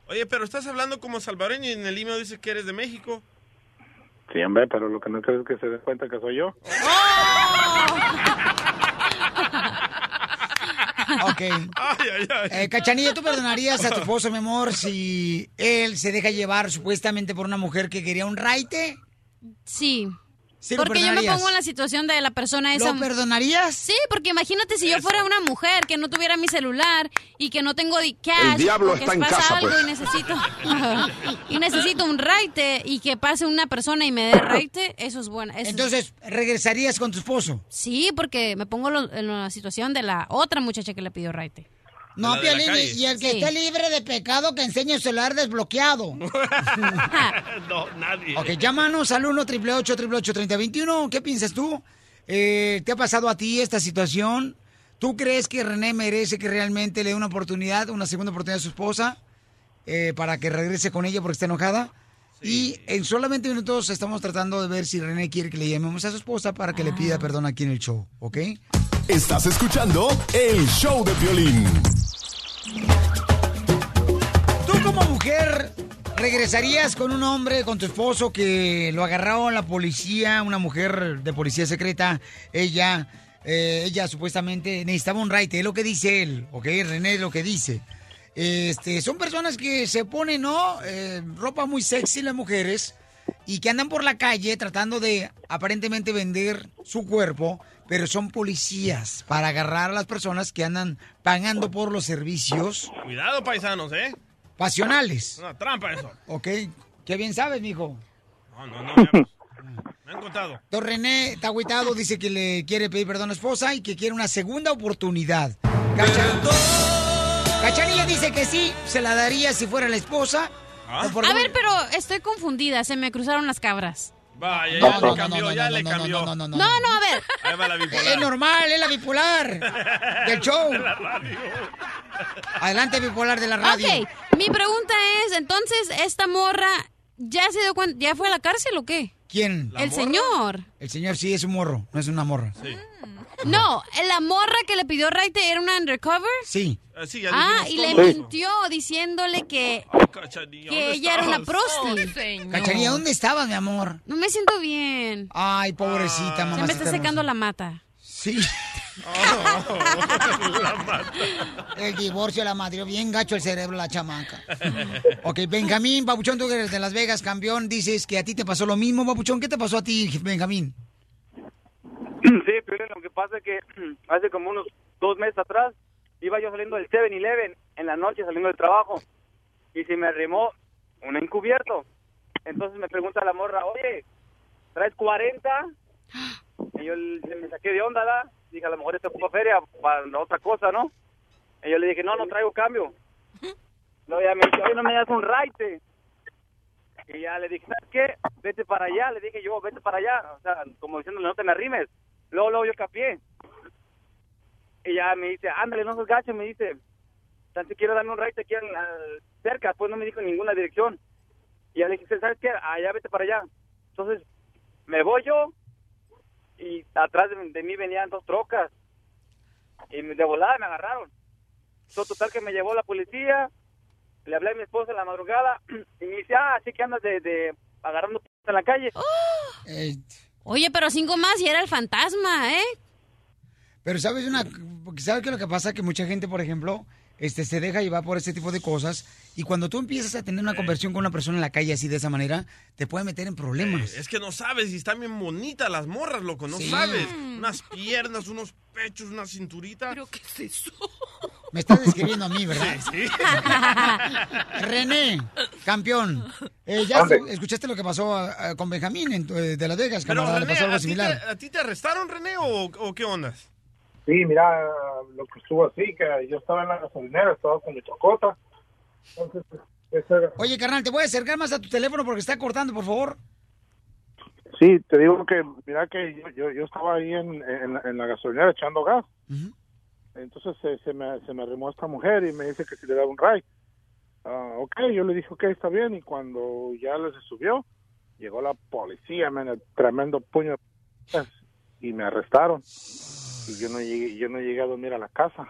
Oye, pero estás hablando como salvadoreño y en el email dice que eres de México. Sí, hombre, pero lo que no creo es que se dé cuenta que soy yo. Ok. Eh, Cachanilla, ¿tú perdonarías a tu esposo, mi amor, si él se deja llevar supuestamente por una mujer que quería un raite? Sí. Sí, porque yo me pongo en la situación de la persona esa. ¿Lo perdonarías? Sí, porque imagínate si yo fuera una mujer que no tuviera mi celular y que no tengo di- cash. El diablo está en pasa casa, algo pues. y necesito y necesito un raite y que pase una persona y me dé raite, eso es bueno. eso Entonces, ¿regresarías con tu esposo? sí, porque me pongo lo- en la situación de la otra muchacha que le pidió raite. No, Piolín, y el que Sí. esté libre de pecado que enseñe el celular desbloqueado. no, nadie. ok, llámanos al 1 888 3021 ¿Qué piensas tú? Eh, ¿Te ha pasado a ti esta situación? ¿Tú crees que René merece que realmente le dé una oportunidad, una segunda oportunidad a su esposa eh, para que regrese con ella porque está enojada? Y en solamente minutos estamos tratando de ver si René quiere que le llamemos a su esposa para que le pida perdón aquí en el show, ¿ok? Estás escuchando el show de violín. Tú como mujer, ¿regresarías con un hombre, con tu esposo que lo agarró la policía, una mujer de policía secreta? Ella, eh, ella supuestamente necesitaba un raite, es lo que dice él, ¿ok? René es lo que dice. Este, son personas que se ponen, ¿no? Eh, ropa muy sexy las mujeres y que andan por la calle tratando de aparentemente vender su cuerpo, pero son policías para agarrar a las personas que andan pagando por los servicios Cuidado, paisanos, ¿eh? pasionales. Una trampa eso. Ok, qué bien sabes, mijo. No, no, no. ya, me han contado. Don René está agüitado, dice que le quiere pedir perdón a la esposa y que quiere una segunda oportunidad. Cacha- Cachanilla dice que sí, se la daría si fuera la esposa. Ah. A ver, pero estoy confundida, se me cruzaron las cabras. Vaya, No, ya no, le cambió, no, ya no, le no, cambió. no, no, no, No, no, a ver. Ahí va la bipolar. Es normal, es la bipolar del show. De la radio. Adelante, bipolar de la radio. Ok, mi pregunta es, entonces, ¿esta morra ya se dio cuenta, ya fue a la cárcel o qué? ¿Quién? El señor. El señor sí es un morro, no es una morra. Sí. No, la morra que le pidió raite era una undercover. Sí. Ah, sí, ya Ah, y le mintió diciéndole que, Cachanilla, que ¿dónde ella era una prosti. Cachanilla, ¿dónde estabas, mi amor? No me siento bien. Ay, pobrecita, mamá. Se me está secando la mata. Sí. La mata. El divorcio, la madre, bien gacho el cerebro, la chamaca. Ok, Benjamín, Babuchón, tú que eres de Las Vegas, campeón, dices que a ti te pasó lo mismo, Babuchón. ¿Qué te pasó a ti, Benjamín? Sí, pero lo que pasa es que hace como unos dos meses atrás iba yo saliendo del 7-Eleven en la noche saliendo del trabajo y se me arrimó un encubierto. Entonces me pregunta la morra, oye, ¿traes 40? Y yo le- me saqué de onda, ¿da? Dije, a lo mejor esto ocupa feria para otra cosa, ¿no? Y yo le dije, no, no traigo cambio. Luego ya me dice, oye, no me das un raite. Y ya le dije, ¿sabes qué? Vete para allá, le dije yo, vete para allá. O sea, como diciéndole, no te me arrimes. Luego, luego yo capié. Y ya me dice, ándale, no seas gacho, me dice. Tanto quiero darme un raite aquí en la- cerca, pues no me dijo ninguna dirección. Y ya le dije, ¿sabes qué? Allá vete para allá. Entonces, me voy yo. y atrás de, de mí venían dos trocas. Y de volada me agarraron. So, total que me llevó la policía, le hablé a mi esposa en la madrugada y me dice, ah, así que andas de, de agarrando p- en la calle. Oye, pero cinco más y era el fantasma, ¿eh? Pero sabes una, porque sabes que lo que pasa que mucha gente, por ejemplo, este se deja llevar por ese tipo de cosas y cuando tú empiezas a tener una conversión con una persona en la calle así de esa manera, te puede meter en problemas. Es que no sabes si están bien bonitas las morras, loco. No Sí. sabes. Unas piernas, unos pechos, una cinturita. ¿Pero qué es eso? Me estás describiendo a mí, ¿verdad? Sí. René, campeón, eh, ya escuchaste lo que pasó eh, con Benjamín en, eh, de Las Vegas, Pero, camarada, le René, pasó algo ¿a ti, te, similar. ¿a ti te arrestaron, René, o, o qué ondas? Sí, mira, lo que estuvo así, que yo estaba en la gasolinera, estaba con mi chocota. Entonces, ese era- Oye, carnal, ¿te voy a acercar más a tu teléfono porque está cortando, por favor? Sí, te digo que, mira que yo, yo, yo estaba ahí en, en, la- en la gasolinera echando gas. Entonces se, se, me, se me arrimó esta mujer y me dice que si le daba un ray. Ah, ok, yo le dije, ok, está bien. Y cuando ya le se subió, llegó la policía, man, el tremendo puño de y me arrestaron. Y yo no llegué, yo no llegué a dormir a la casa.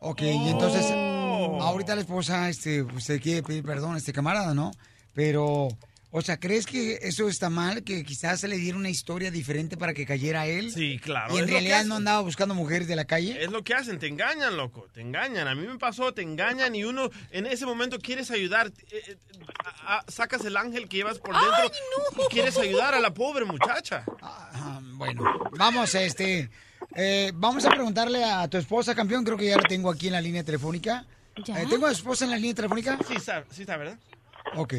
Ok, y entonces, ahorita la esposa, este, usted quiere pedir perdón a este camarada, ¿no? Pero, o sea, ¿crees que eso está mal? Que quizás se le diera una historia diferente para que cayera él. Sí, claro. Y en realidad no andaba buscando mujeres de la calle. Es lo que hacen, te engañan, loco, te engañan. A mí me pasó, te engañan y uno en ese momento quieres ayudar, eh, eh, a- a- sacas el ángel que llevas por dentro y quieres ayudar a la pobre muchacha. Ah, bueno, vamos, este, eh, vamos a preguntarle a tu esposa, campeón, creo que ya la tengo aquí en la línea telefónica. ¿Ya? Eh, ¿Tengo a tu esposa en la línea telefónica? Sí está, sí está, ¿verdad? Ok.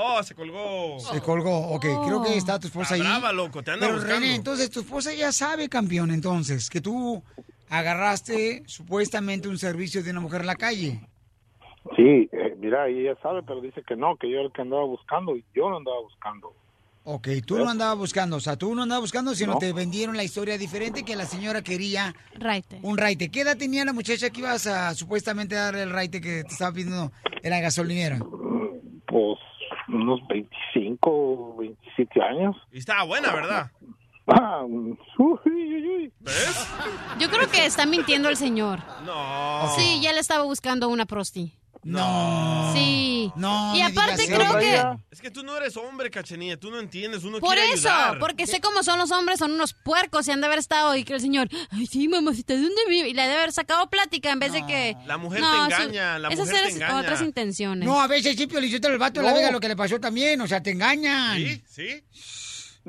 Oh, se colgó. Se colgó, ok, creo que está tu esposa ahí. Brava, loco, te anda Pero buscando. René, entonces tu esposa ya sabe, campeón, entonces, que tú agarraste supuestamente un servicio de una mujer en la calle. Sí, eh, mira, ella sabe, pero dice que no, que yo era el que andaba buscando y yo no andaba buscando. Ok, tú no andabas buscando, o sea, tú no andabas buscando, sino No. te vendieron la historia diferente que la señora quería Raite. un raite. ¿Qué edad tenía la muchacha que ibas a supuestamente darle el raite que te estaba pidiendo en la gasolinera? Pues unos 25, 27 años. Y estaba buena, ¿verdad? Ah, uy, uy, uy. ¿Ves? Yo creo que está mintiendo el señor. No. Sí, ya le estaba buscando una prosti. No. Sí. No. Y aparte creo que... Es que tú no eres hombre, cachenilla, tú no entiendes, uno Por quiere eso, ayudar. porque sé cómo son los hombres, son unos puercos y han de haber estado y que el señor, ay sí, mamacita, ¿de dónde vive? Y le ha de haber sacado plática en vez de que... La mujer No, te engaña, la esas mujer te eran engaña. otras intenciones. No, a veces sí, Piolichotelo, el vato de la No. Vega lo que le pasó también, o sea, te engañan. Sí, sí.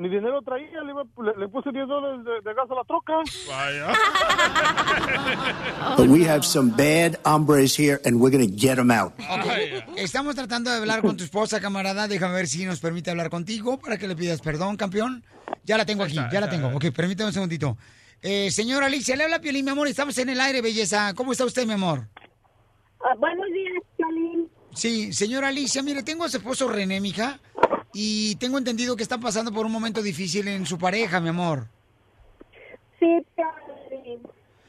Ni dinero traía, le, iba- le- le puse 10 dólares de, de gas a la troca. Vaya. But we have some bad hombres here, and we're going to get them out. Estamos tratando de hablar con tu esposa, camarada. Déjame ver si nos permite hablar contigo para que le pidas perdón, campeón. Ya la tengo aquí, ya la tengo. Ok, permítame un segundito. Eh, señora Alicia, le habla Piolín, mi amor. Estamos en el aire, belleza. ¿Cómo está usted, mi amor? Ah, buenos días, Piolín. Sí, señora Alicia, mire, tengo a su esposo René, mija. Y tengo entendido que está pasando por un momento difícil en su pareja, mi amor. Sí, Piolín.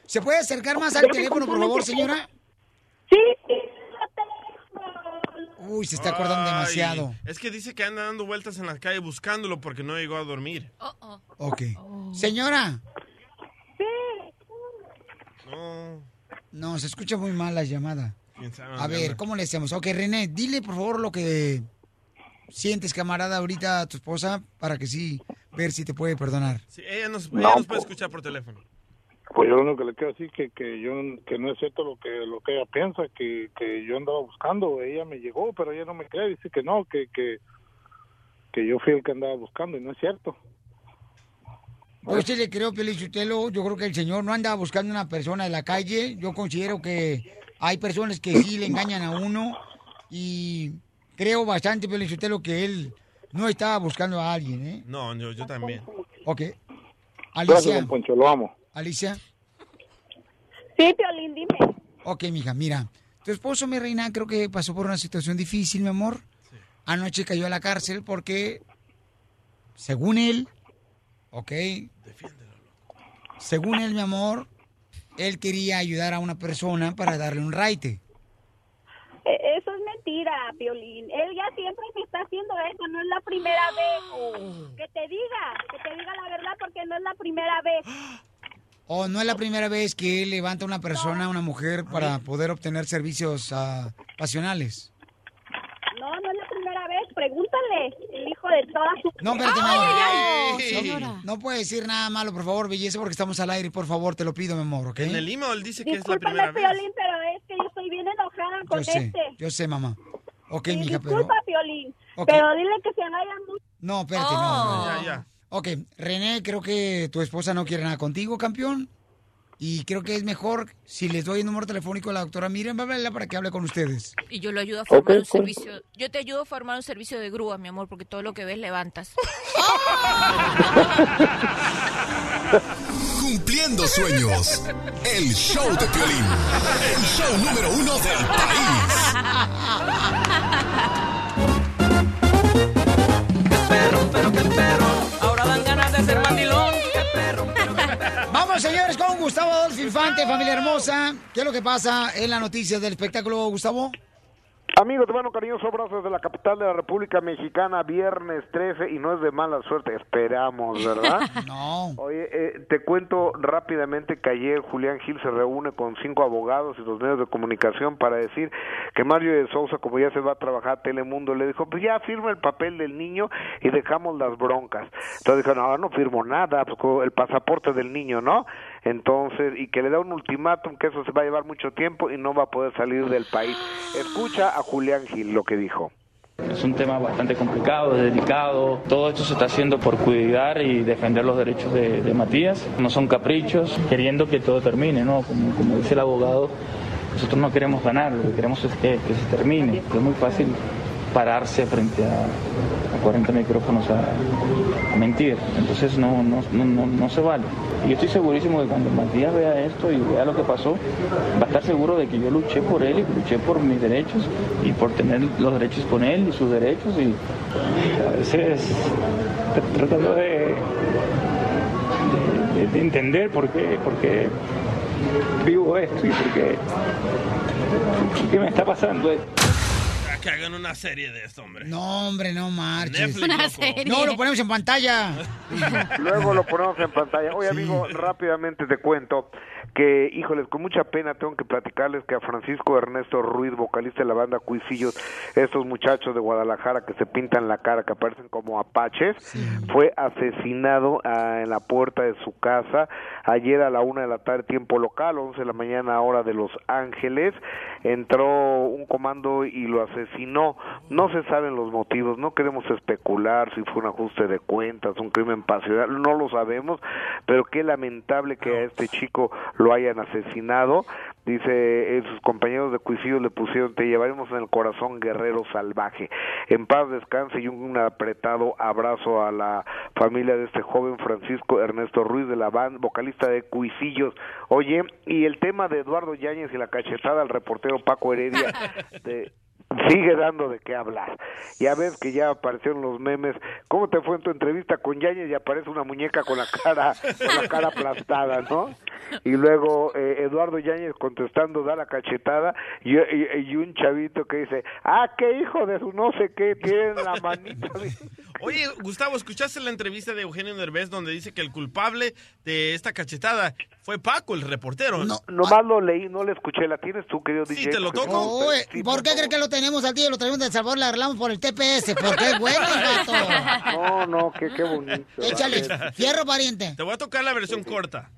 ¿Se puede acercar más al teléfono, por favor, señora? Sí. Uy, se está acordando Ay, demasiado. Es que dice que anda dando vueltas en la calle buscándolo porque no llegó a dormir. Ok. Señora. No. No, se escucha muy mal la llamada. quién sabe A ver, anda. ¿cómo le hacemos? Ok, René, dile por favor lo que sientes, camarada, ahorita a tu esposa para que sí, ver si te puede perdonar. Sí, ella nos, No, ella nos puede pues. escuchar por teléfono. Pues yo lo único que le quiero decir que que yo que no es cierto lo que lo que ella piensa que, que yo andaba buscando ella me llegó pero ella no me cree dice que no que que que yo fui el que andaba buscando y no es cierto Yo sí le creo, Pelichutelo, yo creo que el señor no anda buscando una persona de la calle. Yo considero que hay personas que sí le engañan a uno y creo bastante, Pelichutelo, que él no estaba buscando a alguien, ¿eh? No, yo, yo también. Ok. gracias Alicia, don Poncho lo amo Alicia. Sí, Piolín, dime. Ok, mija, mira. Tu esposo, mi reina, creo que pasó por una situación difícil, mi amor. Anoche cayó a la cárcel porque, según él, ok, según él, mi amor, él quería ayudar a una persona para darle un raite. E- Eso es mentira, Piolín. Él ya siempre me está haciendo eso, no es la primera Oh. vez. Que te diga, que te diga la verdad porque no es la primera vez. O no es la primera vez que él levanta a una persona, a una mujer, para poder obtener servicios ah, pasionales. No, no es la primera vez. Pregúntale, el hijo de todas sus... No, espérate, mi Ay, amor. ay, ay. No, no puede decir nada malo, por favor, belleza, porque estamos al aire, por favor, te lo pido, mi amor, ¿ok? En el email dice que es la Discúlpame, primera vez. Piolín, pero es que yo bien enojada con Yo sé, este. yo sé, mamá. Ok, Sí, mija, pero... disculpa, Piolín, Ok. pero dile que se vaya mucho. No, espérate, Oh. no. Ya, ya. Ok, René, creo que tu esposa no quiere nada contigo, campeón. Y creo que es mejor si les doy el número telefónico a la doctora Miriam, háblale para que hable con ustedes. Y yo lo ayudo a formar un servicio. Yo te ayudo a formar un servicio de grúa, mi amor, porque todo lo que ves levantas. Cumpliendo sueños. El show de Piolín. El show número uno del país. Ahora señores, con Gustavo Adolfo Infante, familia hermosa. ¿Qué es lo que pasa en la noticia del espectáculo, Gustavo? Amigos, te mando un cariñoso abrazo desde la capital de la República Mexicana, viernes 13, y no es de mala suerte, esperamos, ¿verdad? no. Oye, eh, te cuento rápidamente que ayer Julián Gil se reúne con cinco abogados y los medios de comunicación para decir que Mario de Sousa, como ya se va a trabajar a Telemundo, le dijo, pues ya firma el papel del niño y dejamos las broncas. Entonces dijo, no, no firmo nada, pues el pasaporte del niño, ¿no? Entonces, y que le da un ultimátum que eso se va a llevar mucho tiempo y no va a poder salir del país. Escucha a Julián Gil lo que dijo. Es un tema bastante complicado, delicado. Todo esto se está haciendo por cuidar y defender los derechos de, Matías. No son caprichos, queriendo que todo termine, ¿no? Como, dice el abogado, nosotros no queremos ganar, lo que queremos es que, se termine. Es muy fácil pararse frente a, a 40 micrófonos a, a mentir. Entonces no, no, no, no, no se vale. Y yo estoy segurísimo que cuando Matías vea esto y vea lo que pasó, va a estar seguro de que yo luché por él y luché por mis derechos y por tener los derechos con él y sus derechos y a veces tr- tratando de, de, de entender por qué, por vivo esto y por qué, por qué me está pasando esto. Que hagan una serie de esto, hombre. No, hombre, no marches. Netflix, Una loco. serie. No, lo ponemos en pantalla. Luego lo ponemos en pantalla. Oye, amigo, rápidamente te cuento que, híjoles, con mucha pena tengo que platicarles que a Francisco Ernesto Ruiz, vocalista de la banda Cuisillos, estos muchachos de Guadalajara que se pintan la cara, que aparecen como apaches, fue asesinado ah, en la puerta de su casa ayer a la una de la tarde, tiempo local, 11 de la mañana, hora de Los Ángeles. Entró un comando y lo asesinó. No se saben los motivos, no queremos especular si fue un ajuste de cuentas, un crimen pasional, no lo sabemos, pero qué lamentable que a este chico lo hayan asesinado. Dice, eh, sus compañeros de Cuisillos le pusieron, te llevaremos en el corazón guerrero salvaje. En paz descanse y un apretado abrazo a la familia de este joven Francisco Ernesto Ruiz de la banda, vocalista de Cuisillos. Oye, y el tema de Eduardo Yáñez y la cachetada al reportero Paco Heredia de- sigue dando de qué hablar. Ya ves que ya aparecieron los memes. ¿Cómo te fue en tu entrevista con Yáñez? Y aparece una muñeca con la cara, con la cara aplastada, ¿no? Y luego eh, Eduardo Yáñez contestando, da la cachetada, y, y- un chavito que dice, ah, qué hijo de su no sé qué, tiene en la manita. Oye, Gustavo, ¿escuchaste la entrevista de Eugenio Derbez donde dice que el culpable de esta cachetada fue Paco, el reportero? No, Nomás lo leí, no le escuché. ¿La tienes tú, querido Sí, DJ? te lo toco. no, sí, ¿Por qué crees que lo tenemos al tío? Lo traemos del sabor, le arreglamos por el TPS. Porque es bueno, gato. No, no, qué, qué bonito. Échale, fierro pariente. Te voy a tocar la versión corta.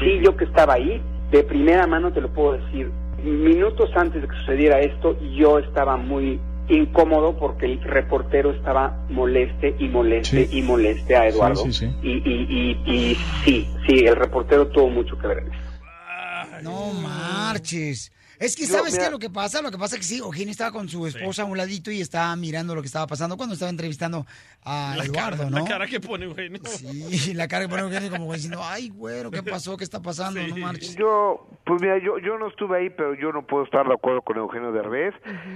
Sí, yo que estaba ahí, de primera mano te lo puedo decir. Minutos antes de que sucediera esto, yo estaba muy incómodo porque el reportero estaba moleste y moleste y moleste a Eduardo. Sí, sí, sí. Y, y, y, y sí, sí, el reportero tuvo mucho que ver en eso. No marches. Es que, ¿sabes qué? Lo que pasa, lo que pasa es que sí, Eugenio estaba con su esposa a un ladito y estaba mirando lo que estaba pasando cuando estaba entrevistando a La Eduardo, cara, ¿no? la cara que pone Eugenio. Sí, la cara que pone Eugenio como diciendo, ay, güero, ¿qué pasó? ¿Qué está pasando? No marches. Yo, pues mira, yo, yo no estuve ahí, pero yo no puedo estar de acuerdo con Eugenio Derbez.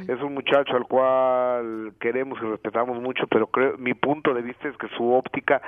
Es un muchacho al cual queremos y respetamos mucho, pero creo, mi punto de vista es que su óptica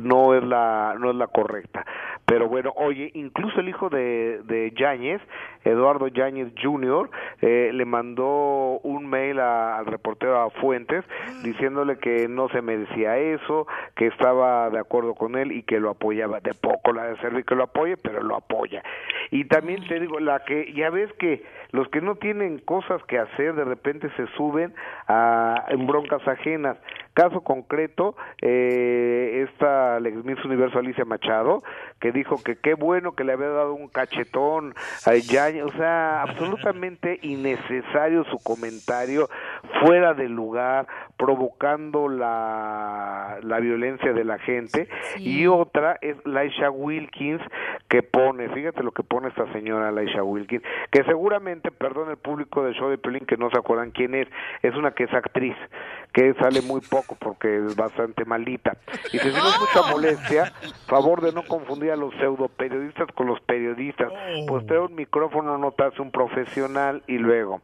no es la, no es la correcta. Pero bueno, oye, incluso el hijo de, de Yáñez, Eduardo Yáñez Jr. eh, le mandó un mail a- al reportero a Fuentes diciéndole que no se merecía eso, que estaba de acuerdo con él y que lo apoyaba. De poco la de servir que lo apoye, pero lo apoya. Y también te digo, la que ya ves que los que no tienen cosas que hacer de repente se suben a en broncas ajenas. Caso concreto, eh, esta la ex Miss Universo Alicia Machado, que dijo que qué bueno que le había dado un cachetón a Yañez, o sea, absolutamente innecesario su comentario, fuera de lugar, provocando la, la violencia de la gente. Y otra es Laisha Wilkins, que pone, fíjate lo que pone esta señora Laisha Wilkins, que seguramente, perdón el público del show de Pelín que no se acuerdan quién es, es una que es actriz, que sale muy poco porque es bastante malita. Y si tienes mucha molestia, favor de no confundir a los pseudo periodistas con los periodistas. Pues trae un micrófono, no te hace un profesional y luego.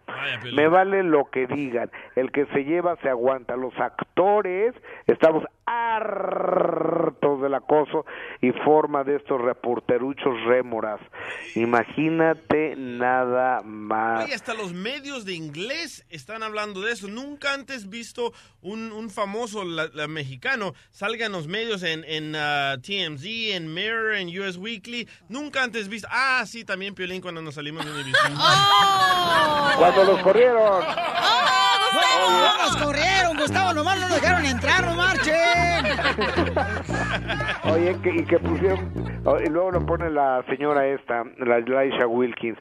Me vale lo que digan. El que se lleva se aguanta. Los actores estamos hartos del acoso y forma de estos reporteruchos rémoras. Imagínate nada más. Oye, hasta los medios de inglés están hablando de eso. Nunca antes visto un, un famoso la- la mexicano salga en los medios en, en ah, TMZ, en Mirror, en US Weekly. Nunca antes visto. Ah, sí, también Piolín cuando nos salimos de Univision. Cuando los corrieron. ¡No, no nos corrieron, Gustavo! Nomás no nos dejaron entrar, no marchen. Oye, que, y que pusieron, oh, y luego lo pone la señora esta, la Laisha Wilkins.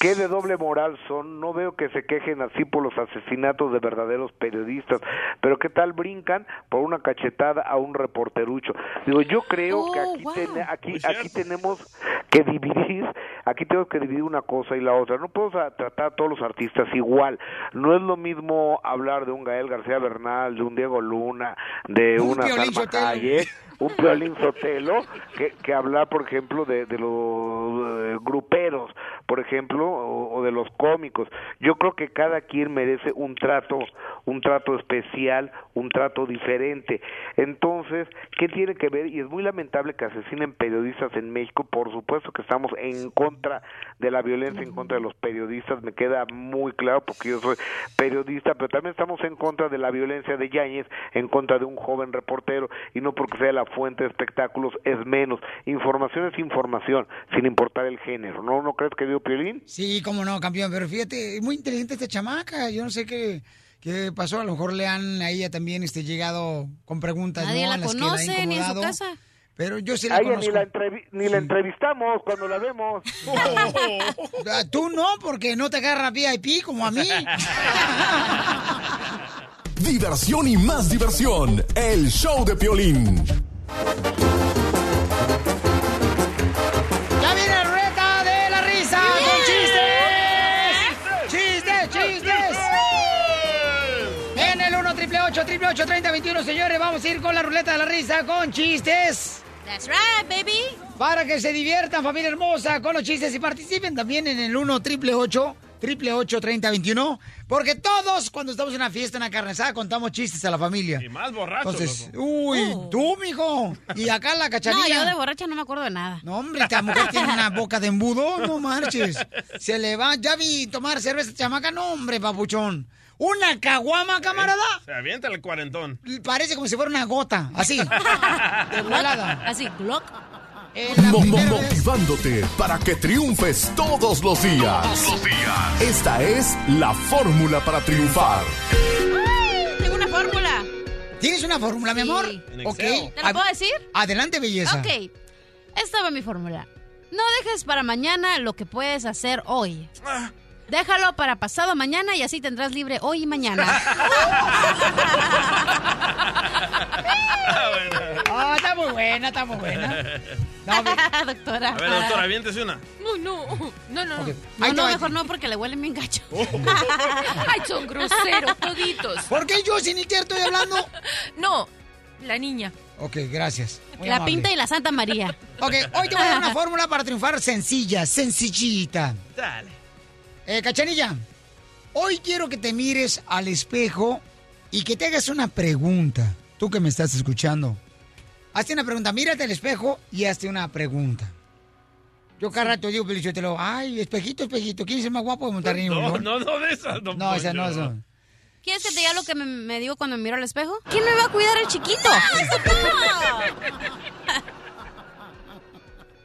¿Qué de doble moral son? No veo que se quejen así por los asesinatos de verdaderos periodistas, pero ¿qué tal brincan por una cachetada a un reporterucho? Digo, yo creo que aquí, ten- aquí, aquí tenemos que dividir, aquí tenemos que dividir una cosa y la otra. No podemos tratar a todos los artistas igual. No es lo mismo hablar de un Gael García Bernal, de un Diego Luna, de Un una Salma. Hayek, un Piolín Sotelo, que, que hablar, por ejemplo, de, de los eh, gruperos, por ejemplo, o, de los cómicos. Yo creo que cada quien merece un trato, un trato especial, un trato diferente. Entonces, ¿qué tiene que ver? Y es muy lamentable que asesinen periodistas en México. Por supuesto que estamos en contra de la violencia en contra de los periodistas, me queda muy claro porque yo soy periodista, pero también estamos en contra de la violencia de Yáñez en contra de un joven reportero y no porque sea la fuente de espectáculos es menos. Información es información, sin importar el género. ¿No, no crees que dio Piolín? Sí, cómo no, campeón, pero fíjate, es muy inteligente esta chamaca. Yo no sé qué, qué pasó. A lo mejor le han a ella también este, llegado con preguntas. Nadie ¿no? la las que conoce ni en su incomodado. casa. Pero yo sí la A ella conozco. ni la, entrevi- ni la entrevistamos cuando la vemos. Ah, Tú no, porque no te agarra VIP como a mí. Diversión y más diversión. El show de Piolín. 1 señores, vamos a ir con la ruleta de la risa, con chistes. That's right, baby. Para que se diviertan, familia hermosa, con los chistes y participen también en el 1 triple 8 triple 3021 Porque todos, cuando estamos en una fiesta, en una carnesada, contamos chistes a la familia. Y más borrachos. Entonces, loco. uy, oh. tú, mijo. Y acá la cachanilla. No, yo de borracha no me acuerdo de nada. No, hombre, esta mujer tiene una boca de embudo, no marches. Se le va, ya vi tomar cerveza chamaca, no, hombre, papuchón. ¿Una caguama, camarada? Se avienta el cuarentón. Parece como si fuera una gota, así. De volada. Así, glock. Mo- mo- motivándote para que triunfes todos los días. Todos los días. Esta es la fórmula para triunfar. Tengo una fórmula. ¿Tienes una fórmula, mi amor? En Ok. ¿Te la puedo decir? Adelante, belleza. Ok. Esta va mi fórmula. No dejes para mañana lo que puedes hacer hoy. Déjalo para pasado mañana y así tendrás libre hoy y mañana. Ah, está muy buena, está muy buena. doctora. A ver, doctora, aviéntese una. No, no, no, no. No, te no, va. mejor no, porque le huelen bien gacho. Ay, son groseros toditos. ¿Por qué yo, sin te estoy hablando? No, la niña. Ok, gracias. Muy La amable. pinta y la Santa María. Ok, hoy te voy a dar una fórmula para triunfar sencilla, sencillita. Dale. Eh, Cachanilla, hoy quiero que te mires al espejo y que te hagas una pregunta. Tú que me estás escuchando. Hazte una pregunta, mírate al espejo y hazte una pregunta. Yo cada rato digo, Pelichotelo, ay, espejito, espejito, ¿quién es el más guapo de Monterrey? No, León?" no, no de esas. don No, esa no, esa. ¿Quieres que te diga lo que me, me digo cuando me miro al espejo? ¿Quién me va a cuidar el chiquito?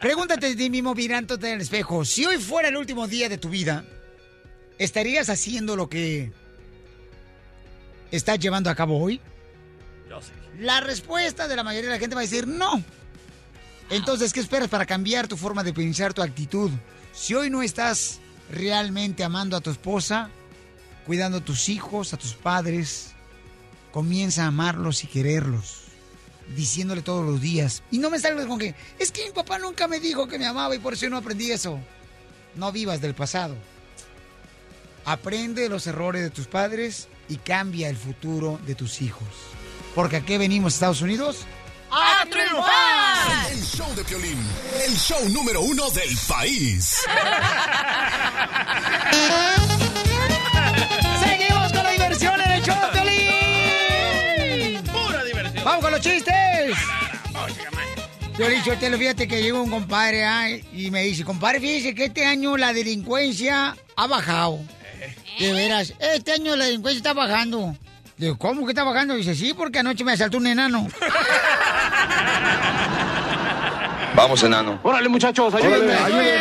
Pregúntate de ti mismo mirándote en el espejo. Si hoy fuera el último día de tu vida, ¿estarías haciendo lo que estás llevando a cabo hoy? Yo sí. La respuesta de la mayoría de la gente va a decir no. Entonces, ¿qué esperas para cambiar tu forma de pensar, tu actitud? Si hoy no estás realmente amando a tu esposa, cuidando a tus hijos, a tus padres, comienza a amarlos y quererlos, diciéndole todos los días. Y no me salgas con que, es que mi papá nunca me dijo que me amaba y por eso yo no aprendí eso. No vivas del pasado. Aprende de los errores de tus padres y cambia el futuro de tus hijos. Porque aquí venimos, Estados Unidos, ¡A triunfar! El show de Piolín, el show número uno del país. Seguimos con la diversión en el show de Piolín. Pura diversión. ¡Vamos con los chistes! Piolín, Sotelo, fíjate que llegó un compadre ah, y me dice, compadre, fíjese que este año la delincuencia ha bajado. De veras, este año la delincuencia está bajando. Digo, ¿cómo que está bajando? Dice, sí, porque anoche me asaltó un enano. Vamos, enano. Órale, muchachos, ayúdenme, ayúdenme.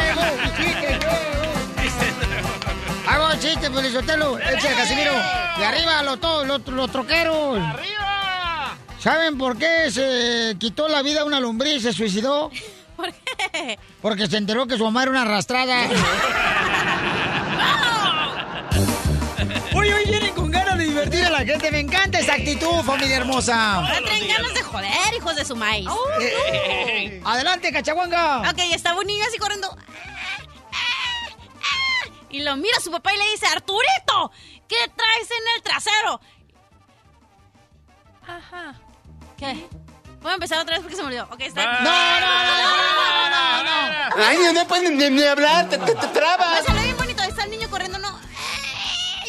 Hago un chiste, Piolín Sotelo. Eche, Casimiro. Y arriba los, todos, los, los troqueros. ¡Arriba! ¿Saben por qué se quitó la vida una lombriz y se suicidó? ¿Por qué? Porque se enteró que su mamá era una arrastrada. divertir a la gente. Me encanta esa actitud, familia hermosa. Ahora traen ganas de joder, hijos de su maíz. Eh, Adelante, cachaguanga. Ok, estaba un niño así corriendo. Y lo mira a su papá y le dice, Arturito, ¿qué traes en el trasero? Ajá. ¿Qué? Voy a empezar otra vez porque se me olvidó. Ok, está. No, no, no, no, no, no. Ay, no puedes ni, ni hablar, te, te, te trabas. Me salió bien bonito. Ahí está el niño corriendo, no.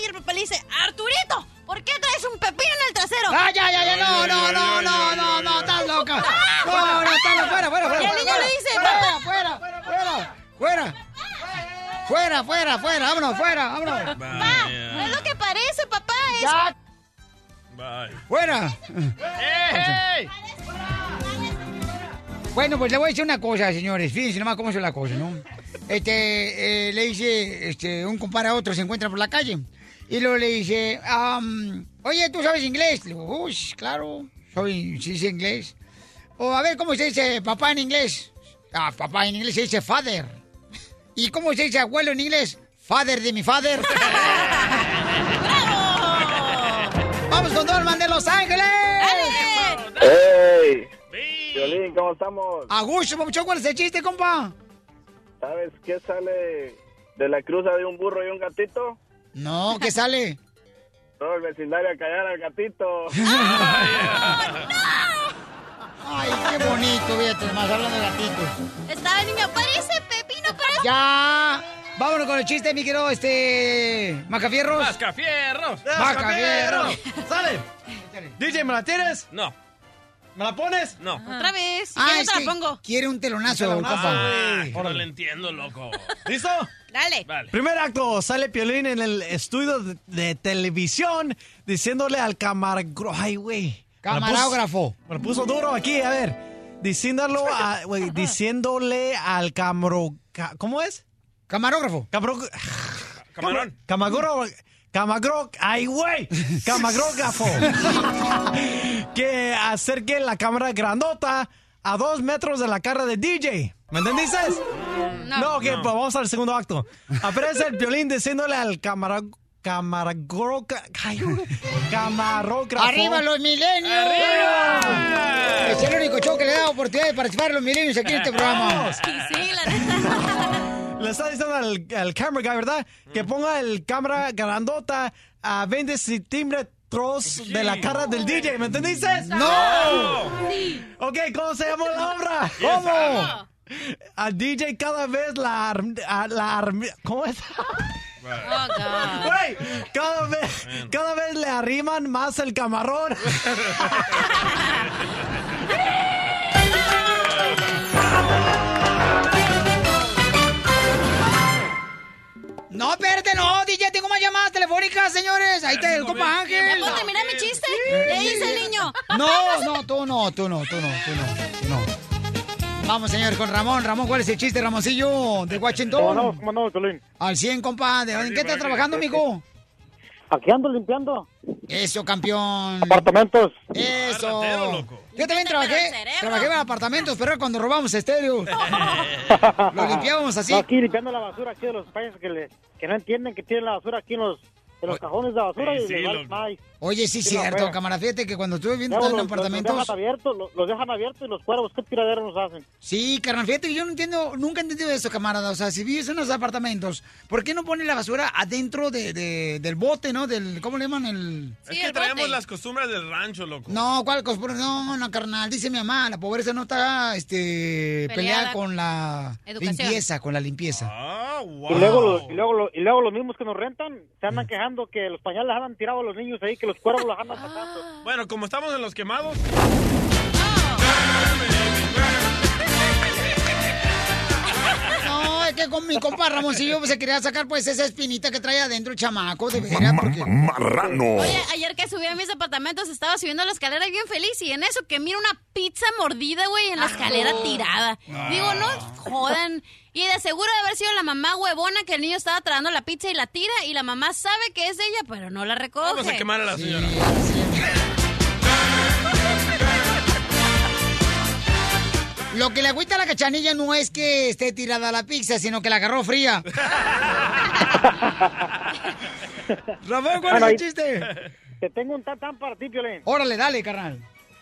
Y el papá le dice, Arturito, ¿por qué traes un pepino en el trasero? Ah, ya, ya, ya, no, no, no, no, no, no, estás loca. No, no, estás loca, fuera, fuera, fuera. Y el fuera, niño fuera. le dice, fuera, papá. fuera, fuera, fuera, fuera. Fuera, fuera, fuera, vámonos, fuera, vámonos. Papá, no es lo que parece, papá. Es... Ya, Bye. fuera. ¡Ey! Bueno, pues le voy a decir una cosa, señores. Fíjense nomás cómo es la cosa, ¿no? Este, eh, le dice este, un compadre a otro, se encuentra por la calle. Y luego le dice, am, oye, ¿tú sabes inglés? Le digo, uy, claro, soy, sí sé inglés. O a ver, ¿cómo se dice papá en inglés? Ah, papá en inglés se dice father. ¿Y cómo se dice abuelo en inglés? Father de mi father. ¡Vamos con Dorman de Los Ángeles! ¡Ey! Violín, ¿cómo estamos? A gusto, papuchón, ¿cuál es el chiste, compa? ¿Sabes qué sale de la cruza de un burro y un gatito? No, ¿qué sale? Todo el vecindario a callar al gatito. Ay, qué bonito, fíjate, más hablando de gatitos. Estaba el niño, parece pepino, pero... Ya. Vámonos con el chiste, mi querido, este... Macafierros. ¡Mascafierros! Macafierros. ¡Sale! DJ, ¿me la tienes? No. ¿Me la pones? No. Otra vez. Ah, es no te la pongo. quiere un telonazo, telonazo, compa. Ay, no le entiendo, loco. ¿Listo? Dale. Vale. Primer acto, sale Piolín en el estudio de, de televisión diciéndole al camarógrafo. Ay, güey. Camarógrafo. Me lo puso duro aquí, a ver. Diciéndolo a- güey, diciéndole al camaro... ca- ¿Cómo es? Camarógrafo. Camaro- Camarón. Camagro... Camagro... ¡Ay, güey! Camagrógrafo. que acerque la cámara grandota a dos metros de la cara de DJ. ¿Me entendiste? No, ok, pues vamos al segundo acto. Aparece el violín diciéndole al cámara... Camarógrafo... ¡Arriba los milenios! ¡Arriba! Es el único show que le da oportunidad de participar a los milenios aquí en este programa. Y sí, la neta. Le está diciendo al, al camera guy, ¿verdad? Que ponga el cámara grandota a 20 centímetros de la cara del DJ, ¿me entendiste? ¡No! Ok, ¿cómo se llama la obra? ¿Cómo? Al DJ cada vez la... arm- a- la arm- ¿Cómo es? Oh, God. Güey, cada vez, cada vez le arriman más el camarón. No, espérate, no, DJ, tengo más llamadas telefónicas, señores. Ahí está el compa Ángel. ¿Ya puedo terminar mi chiste? Le dice el niño. No, no, tú no, tú no, tú no, tú no, tú no. Vamos, señor, con Ramón. Ramón, ¿cuál es el chiste, Ramoncillo? De Washington. ¿Cómo no? ¿Cómo no, Piolín? Al 100, compa. ¿De ¿En qué estás trabajando, amigo? Aquí ando limpiando. Eso, campeón. Apartamentos. Eso. Yo también trabajé, trabajé en apartamentos, pero era cuando robamos estéreos. Lo limpiábamos así. No, aquí limpiando la basura aquí de los países que, le, que no entienden que tienen la basura aquí en los, en los cajones de basura y Sí, Oye, sí, Sí, cierto, fue. camarada. Fíjate que cuando estuve viviendo Luego en los, los apartamentos... dejan abiertos, los, los dejan abiertos y los cuervos, ¿qué tiradero nos hacen? Sí, carnal, fíjate que yo no entiendo, nunca he entendido eso, camarada. O sea, si vives en los apartamentos, ¿por qué no ponen la basura adentro de, de- del bote, no? Del, ¿Cómo le llaman? El... es que traemos las costumbres del rancho, loco. No, ¿cuál costumbre? No, no, carnal, dice mi mamá, la pobreza no está este, peleada, Peleada. con la Educación. limpieza, con la limpieza. Ah, Y, luego los, y, luego, los- y luego los mismos que nos rentan se andan quejando que los pañales andan tirados a los niños ahí, que los cuervos los andan sacando. Bueno, como estamos en los quemados. No, que con mi compa Ramoncillo se quería sacar pues esa espinita que trae adentro el chamaco, de veras, porque... Marrano. Oye, ayer que subí a mis apartamentos estaba subiendo la escalera bien feliz y en eso que miro una pizza mordida, güey, en la escalera tirada. Digo, no jodan. Y de seguro de haber sido la mamá huevona que el niño estaba tragando la pizza y la tira y la mamá sabe que es de ella, pero no la recoge. Vamos a quemar a la señora. Lo que le agüita a la cachanilla no es que esté tirada la pizza, sino que la agarró fría. Ramón, ¿cuál Bueno, es el chiste? Te tengo un tan tan para ti, Piolín. Órale, dale, carnal.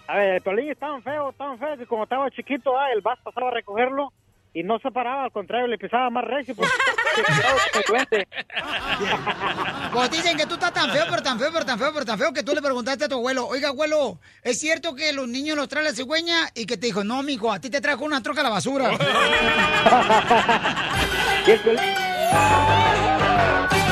A ver, el Piolín es tan feo, tan feo que como estaba chiquito, ah, el vas pasaba a recogerlo y no se paraba, al contrario, le pisaba más recio. Pues, Pues dicen que tú estás tan feo, pero tan feo, pero tan feo, pero tan feo que tú le preguntaste a tu abuelo, oiga, abuelo, ¿es cierto que los niños los trae la cigüeña? Y que te dijo, no, mijo, a ti te trajo una troca a la basura.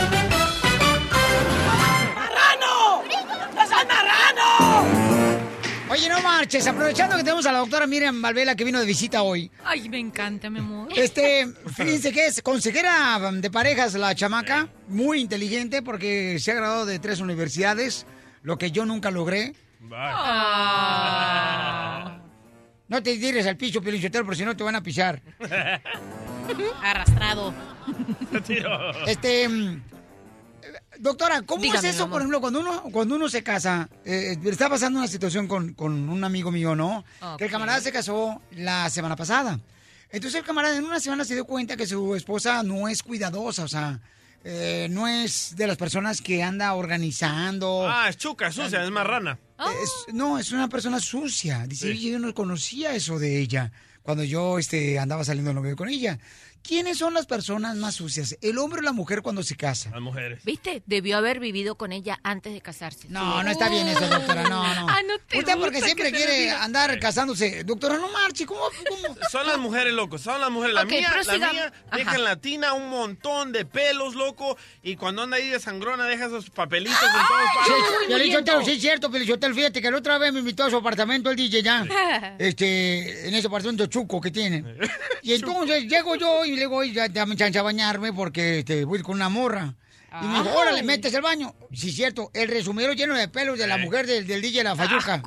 Oye, no marches, aprovechando que tenemos a la doctora Miriam Valvela que vino de visita hoy. Ay, me encanta, mi amor. Este, fíjense que es consejera de parejas la chamaca, muy inteligente porque se ha graduado de tres universidades, lo que yo nunca logré. Ah. No te tires al piso, Pelichotero, porque si no te van a pisar. Arrastrado. Este, doctora, ¿cómo Dígame, es eso, por ejemplo, cuando uno, cuando uno se casa? eh, está pasando una situación con, con un amigo mío, ¿no? Que el camarada se casó la semana pasada. Entonces el camarada en una semana se dio cuenta que su esposa no es cuidadosa, o sea, eh, no es de las personas que anda organizando. Ah, es chuca, es sucia, es marrana. Es- no, es una persona sucia. Dice, Sí. "Oye, yo no conocía eso de ella cuando yo este, andaba saliendo de novio con ella. ¿Quiénes son las personas más sucias? ¿El hombre o la mujer cuando se casa? Las mujeres. ¿Viste? Debió haber vivido con ella antes de casarse. No, no está bien eso, doctora. No, no. Ah, no te Usted porque siempre quiere andar casándose. Doctora, no marche. ¿Cómo? cómo? Son las mujeres, loco, son las mujeres. La mía, la mía deja en la tina un montón de pelos, loco, y cuando anda ahí de sangrona deja esos papelitos en todos Sí, lados. Piolichotelo, sí es cierto, Piolichotelo. Fíjate que la otra vez me invitó a su apartamento el DJ ya. Este, en ese apartamento chuco que tiene. Y entonces llego yo y le digo, "Oye, ya dame chance a bañarme porque este, voy con una morra. Y me dijo, Ay. órale, metes el baño. Sí, cierto, el resumero lleno de pelos de la mujer del, del DJ La Fayuca.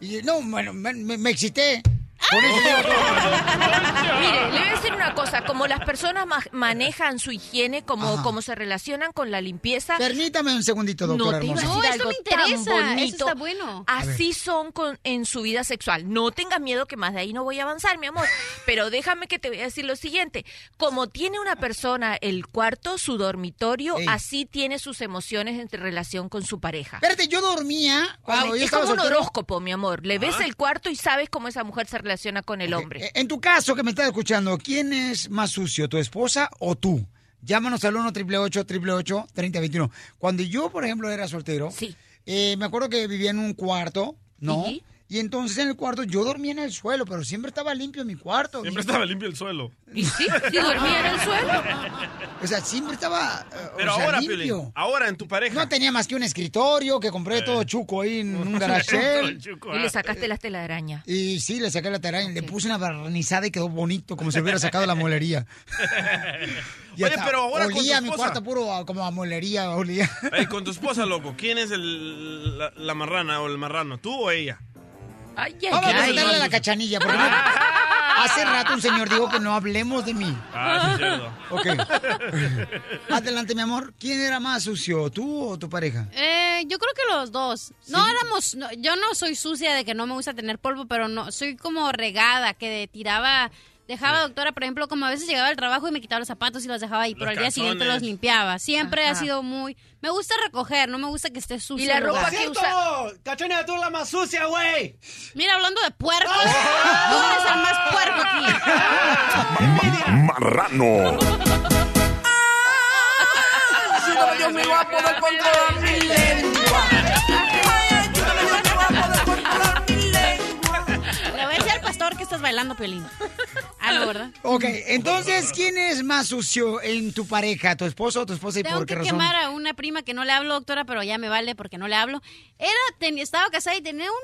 Y no, bueno, me, me- me excité. Eso. Mire, le voy a decir una cosa, como las personas ma- manejan su higiene, como, Ajá. como se relacionan con la limpieza. Permítame un segundito, No doctora te hermosa. No, algo esto me tan interesa, eso bonito. está bueno. Así son con, en su vida sexual. No tengas miedo que más de ahí no voy a avanzar, mi amor. Pero déjame que te voy a decir lo siguiente. Como tiene una persona el cuarto, su dormitorio, Ey. así tiene sus emociones en relación con su pareja. Espérate, yo dormía cuando Ay, yo es estaba como un horóscopo, mi amor. Le ves Ah. el cuarto y sabes cómo esa mujer se relaciona con el hombre. Eh, En tu caso, que me estás escuchando, ¿quién es más sucio, tu esposa o tú? Llámanos al 1 888 3021 Cuando yo, por ejemplo, era soltero, eh, me acuerdo que vivía en un cuarto, ¿no? Ujú. Y entonces en el cuarto yo dormía en el suelo, pero siempre estaba limpio mi cuarto. Siempre estaba limpio el suelo. ¿Y sí? ¿Sí dormía en el suelo? O sea, siempre estaba eh, Pero o sea, ahora, limpio. Ahora en tu pareja. No tenía más que un escritorio que compré todo chuco ahí en un garage sale. Y le sacaste las telarañas. Y sí, le saqué la telaraña, le puse una barnizada y quedó bonito, como si hubiera sacado la molería. Oye, pero ahora con tu Olía mi esposa. cuarto puro a- como a molería, olía. Ey, con tu esposa, loco, ¿quién es el, la, la marrana o el marrano? ¿Tú o ella? Ay, Vamos a preguntarle a la cachanilla, porque no- hace rato un señor dijo que no hablemos de mí. Ah, sí, cierto. Ok. Adelante, mi amor. ¿Quién era más sucio, tú o tu pareja? Eh, yo creo que los dos. No éramos, no, yo no soy sucia de que no me gusta tener polvo, pero no, soy como regada, que tiraba, dejaba doctora, por ejemplo, como a veces llegaba al trabajo y me quitaba los zapatos y los dejaba ahí, pero al día siguiente los limpiaba. Siempre ha sido muy, me gusta recoger, no me gusta que esté sucio. ¿Y la ropa que ¡Cierto! ¡Cachona, tú la más sucia, güey! Mira, hablando de puercos, tú eres el más puerco aquí. Marrano. Dios mío, va a poder controlar mi estás bailando, Piolín. Ah, no, ¿verdad? Ok, entonces, ¿quién es más sucio en tu pareja? ¿Tu esposo o tu esposa y Tengo por qué que razón? quemar a una prima que no le hablo, doctora, pero ya me vale porque no le hablo. Era, ten- estaba casada y tenía un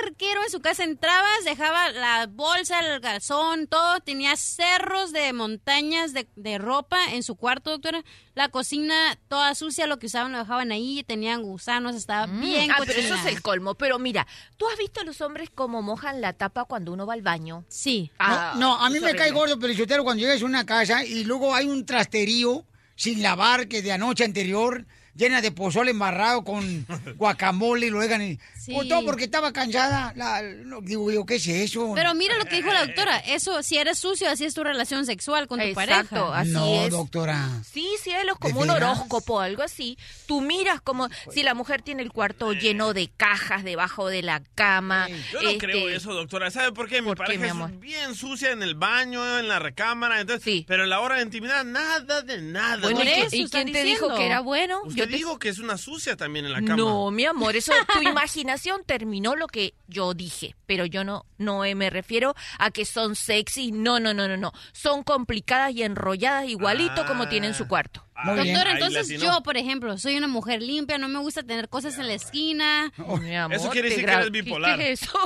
puerquero en su casa. Entrabas, dejaba la bolsa, el calzón, todo. Tenía cerros de montañas de, de ropa en su cuarto, doctora. La cocina toda sucia, lo que usaban lo dejaban ahí. Tenían gusanos, estaba bien ah, pero eso es el colmo. Pero mira, ¿tú has visto a los hombres cómo mojan la tapa cuando uno va al baño? Sí. Ah, no, a mí me cae gordo, Pelichotero, cuando llegas a una casa y luego hay un trasterío sin lavar que de anoche anterior llena de pozole embarrado con guacamole y lo dejan y... Sí. Pues todo porque estaba cansada. La- no, digo yo, ¿qué es eso? Pero mira lo que dijo la doctora. Eso, si eres sucio, así es tu relación sexual con tu Exacto, pareja. así no, es. doctora. Sí, cielos, como ¿De un horóscopo, algo así. Tú miras como si la mujer tiene el cuarto lleno de cajas debajo de la cama. Yo no este, creo eso, doctora. ¿Sabe por qué? Mi ¿Por qué, pareja mi es bien sucia en el baño, en la recámara. Entonces, Pero en la hora de intimidad, nada de nada. Bueno, ¿no? ¿y qué- ¿y quién te dijo que era bueno? Usted Yo te- dijo que es una sucia también en la cama. No, mi amor, eso tu imaginación terminó lo que yo dije, pero yo no no eh, me refiero a que son sexy, no, no, no, no, no, son complicadas y enrolladas igualito como tienen su cuarto. Doctora, entonces yo, por ejemplo, soy una mujer limpia, no me gusta tener cosas en la esquina. Mi amor, Eso quiere decir que eres bipolar. ¿Qué es eso?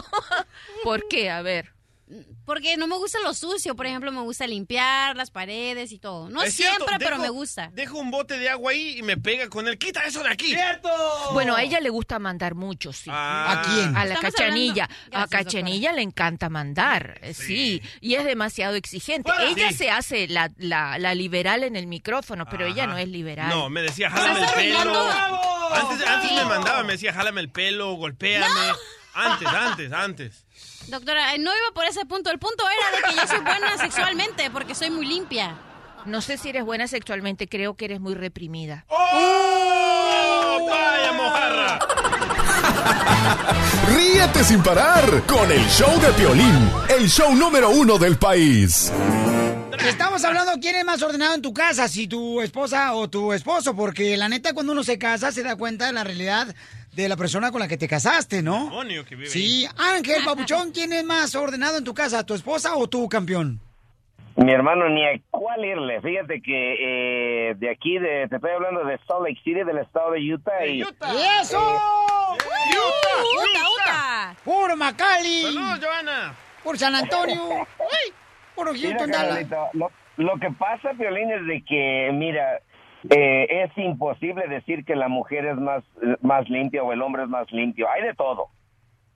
¿Por qué? A ver. Porque no me gusta lo sucio, por ejemplo, me gusta limpiar las paredes y todo. No Es cierto, siempre, pero dejo- me gusta. Dejo un bote de agua ahí y me pega con él. ¡Quita eso de aquí! ¡Cierto! Bueno, a ella le gusta mandar mucho, sí. ¿A quién? A la Estamos cachanilla. hablando- a Gracias, cachanilla le encanta mandar, eh, sí. Y es demasiado exigente. Fuera. Ella Sí. se hace la, la, la liberal en el micrófono, pero ella no es liberal. No, me decía, jálame el pelo. Antes, antes me mandaba, me decía, jálame el pelo, golpéame. Antes, antes, antes. Doctora, eh, no iba por ese punto. El punto era de que yo soy buena sexualmente porque soy muy limpia. No sé si eres buena sexualmente, creo que eres muy reprimida. ¡Oh! ¡Vaya mojarra! Ríete sin parar con el show de Piolín, el show número uno del país. Estamos hablando quién es más ordenado en tu casa, si tu esposa o tu esposo, porque la neta cuando uno se casa se da cuenta de la realidad de la persona con la que te casaste, ¿no? Demonio que vive Sí, Ángel Papuchón, ¿quién es más ordenado en tu casa, tu esposa o tu campeón? Mi hermano, ni a cuál irle. Fíjate que eh, de aquí, de, te estoy hablando de Salt Lake City, del estado de Utah. y, ¡Eso! ¡Uta, uta! ¡Puro Macali! ¡Saludos, Joana! ¡Por San Antonio! ¡Ay! ¡Puro Mira, Houston, Dallas! carnalito, lo, lo que pasa, Piolín, es de que, mira, eh, es imposible decir que la mujer es más, más limpia o el hombre es más limpio. Hay de todo.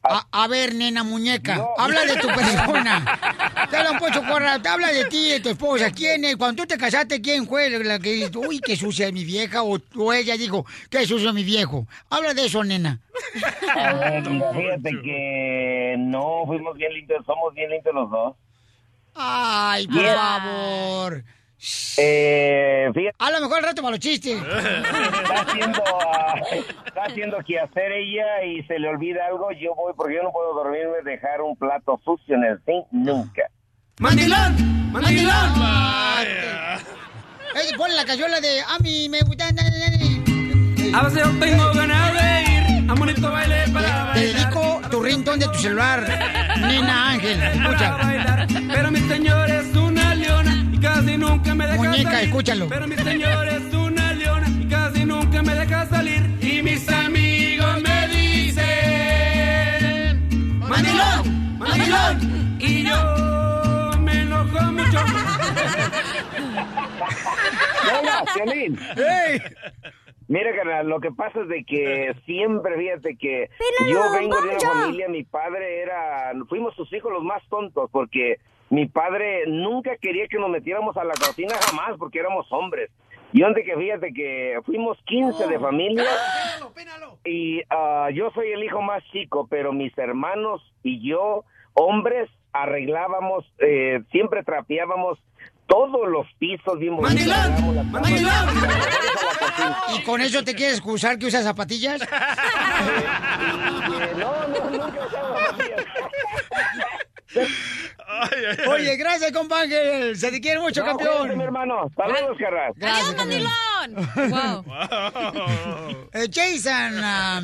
A, a ver, nena muñeca, habla de tu persona. Te corra, te habla de ti, de tu esposa. ¿Quién es? Cuando tú te casaste, ¿quién fue la que dijo, uy, qué sucia es mi vieja? O, o ella dijo, qué sucio es mi viejo. Habla de eso, nena. A ver, fíjate que no fuimos bien limpios, somos bien limpios los dos. Ay, por Yeah. favor. Eh, fíjate, A lo mejor el rato para los chistes. está haciendo, ah, está haciendo que hacer ella y se le olvida algo, yo voy porque yo no puedo dormirme dejar un plato sucio en el zinc nunca. ¡Mandilón! ¡Mandilón! Ey, ponle la cayola de a mí me gusta. A veces yo tengo ganas de ir a bonito baile para Te dedico tu rintón de tu celular, nena Ángel. Escucha. Pero mi señor nunca me deja Muñeca, salir. escúchalo. Pero mi señor es una leona y casi nunca me deja salir. Y mis amigos me dicen... ¡Mandilón! ¡Mandilón! Y yo me enojo mucho. Piolín. Mira, carnal, lo que pasa es de que siempre, fíjate que Pero yo vengo de una familia, mi padre era, fuimos sus hijos los más tontos, porque mi padre nunca quería que nos metiéramos a la cocina jamás, porque éramos hombres. Y donde que fíjate que fuimos 15 de familia y ah, yo soy el hijo más chico, pero mis hermanos y yo, hombres, arreglábamos, eh, siempre trapeábamos todos los pisos bien bonitos. ¿Y con eso te quieres excusar que usas zapatillas? no, no, nunca usaba zapatillas. Oye, gracias, compa Ángel. Se te quiere mucho, No, campeón. cuídate, mi hermano. Saludos, carnal. Gracias, campeón. Eh, Jason,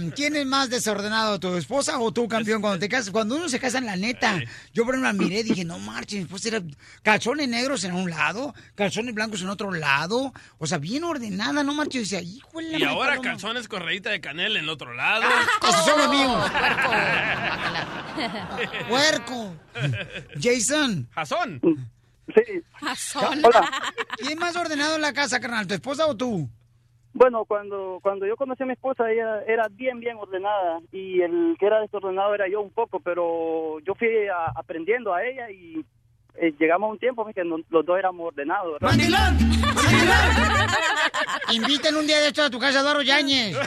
um, ¿quién es más desordenado, tu esposa o tú, campeón, cuando te casas? Cuando uno se casa en la neta, yo por ejemplo la miré y dije, no marches, mi esposa era calzones negros en un lado, calzones blancos en otro lado, o sea, bien ordenada, no marches, y decía, Y madre ahora paloma". calzones con rayita de canela en el otro lado. Esos son los míos. Puerco. Jason. Jason. Sí. Jason. Hola. ¿Quién es más ordenado en la casa, carnal, tu esposa o tú? Bueno, cuando cuando yo conocí a mi esposa, ella era bien, bien ordenada y el que era desordenado era yo un poco, pero yo fui a- aprendiendo a ella y eh, llegamos a un tiempo en que no- los dos éramos ordenados. ¿verdad? Inviten un día de esto a tu casa a Eduardo Yáñez.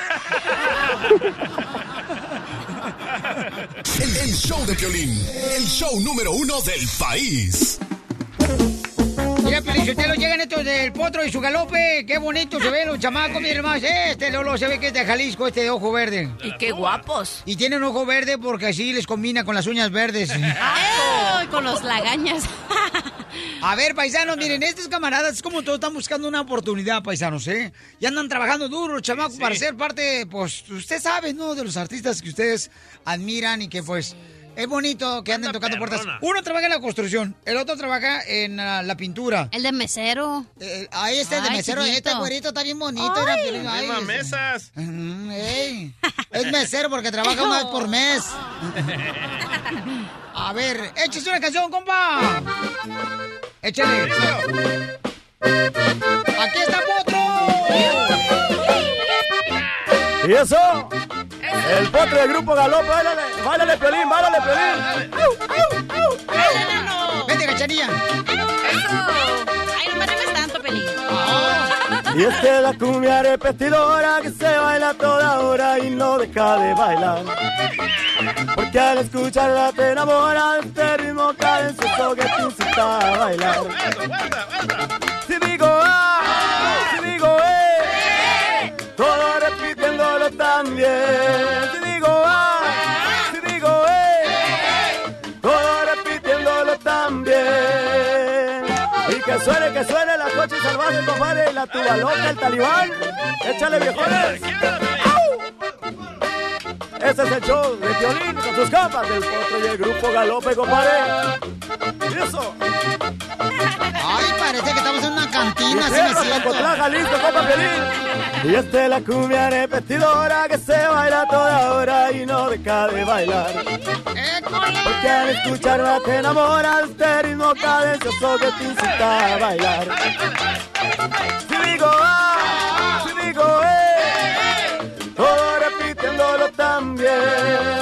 El, show de Piolín, el show número uno del país. Mira, Pelichotelo, llegan estos del potro y su galope. Qué bonito se ven los chamacos, miren más. Este Lolo se ve que es de Jalisco, este de ojo verde. Y qué guapos. Y tienen ojo verde porque así les combina con las uñas verdes. Ay, con los lagañas. A ver, paisanos, miren, estos camaradas, es como todos están buscando una oportunidad, paisanos, ¿eh? Y andan trabajando duro, chamacos, para ser parte, pues, usted sabe, ¿no? De los artistas que ustedes admiran y que, pues, es bonito que anden tocando puertas. Uno trabaja en la construcción, el otro trabaja en ah, la pintura. El de mesero. ahí está el de Ay, mesero, chiquito. este güerito está bien bonito. Ay. era ay, es- mesas. Mm, ey. Es mesero porque trabaja una vez por mes. A ver, échese una canción, compa. Échale. Aquí está Potro. ¿Y eso? El potre del grupo Galope, báilale, báilale, Piolín, báilale, Piolín. Vete, cachanilla. Ay, no me tanto, Pelín. Y es que la cumbia repetidora que se baila toda hora y no deja de bailar. Porque al escucharla te enamora de este ritmo cadencioso que te incita a bailar. Si digo compadre, la tuba loca, el talibán. Échale viejones. Ese es el show de Piolín con sus capas del potro y el grupo Galope, compadre. Eso. Ay, parece que estamos en una cantina, Y me siento. Zapotlán, Jalisco, compa Piolín. Y esta es la cumbia repetidora que se baila toda hora y no deja de bailar. Porque al escucharla te enamoras de ritmo cadencioso que te incita a bailar. Si digo ah, si digo eh, todo repitiéndolo también.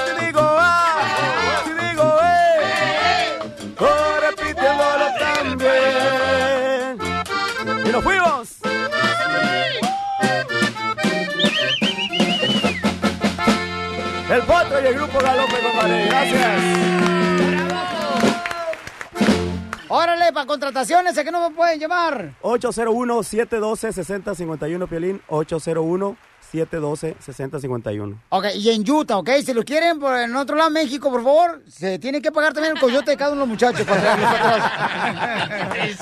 Si digo ah, si digo eh, todo repitiéndolo también. Y nos fuimos. El potro y el grupo Galope, compadre. Gracias. Órale, para contrataciones, ¿a qué no me pueden llamar? 801-712-6051, Piolín. 801-712-6051. Ok, y en Utah, ¿ok? Si lo quieren por en otro lado, México, por favor, se tiene que pagar también el coyote de cada uno de los muchachos para traerlos para atrás.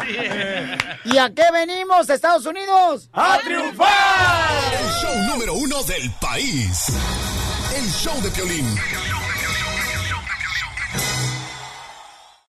¿Y a qué venimos, Estados Unidos? ¡A triunfar! El show número uno del país. El show de Piolín.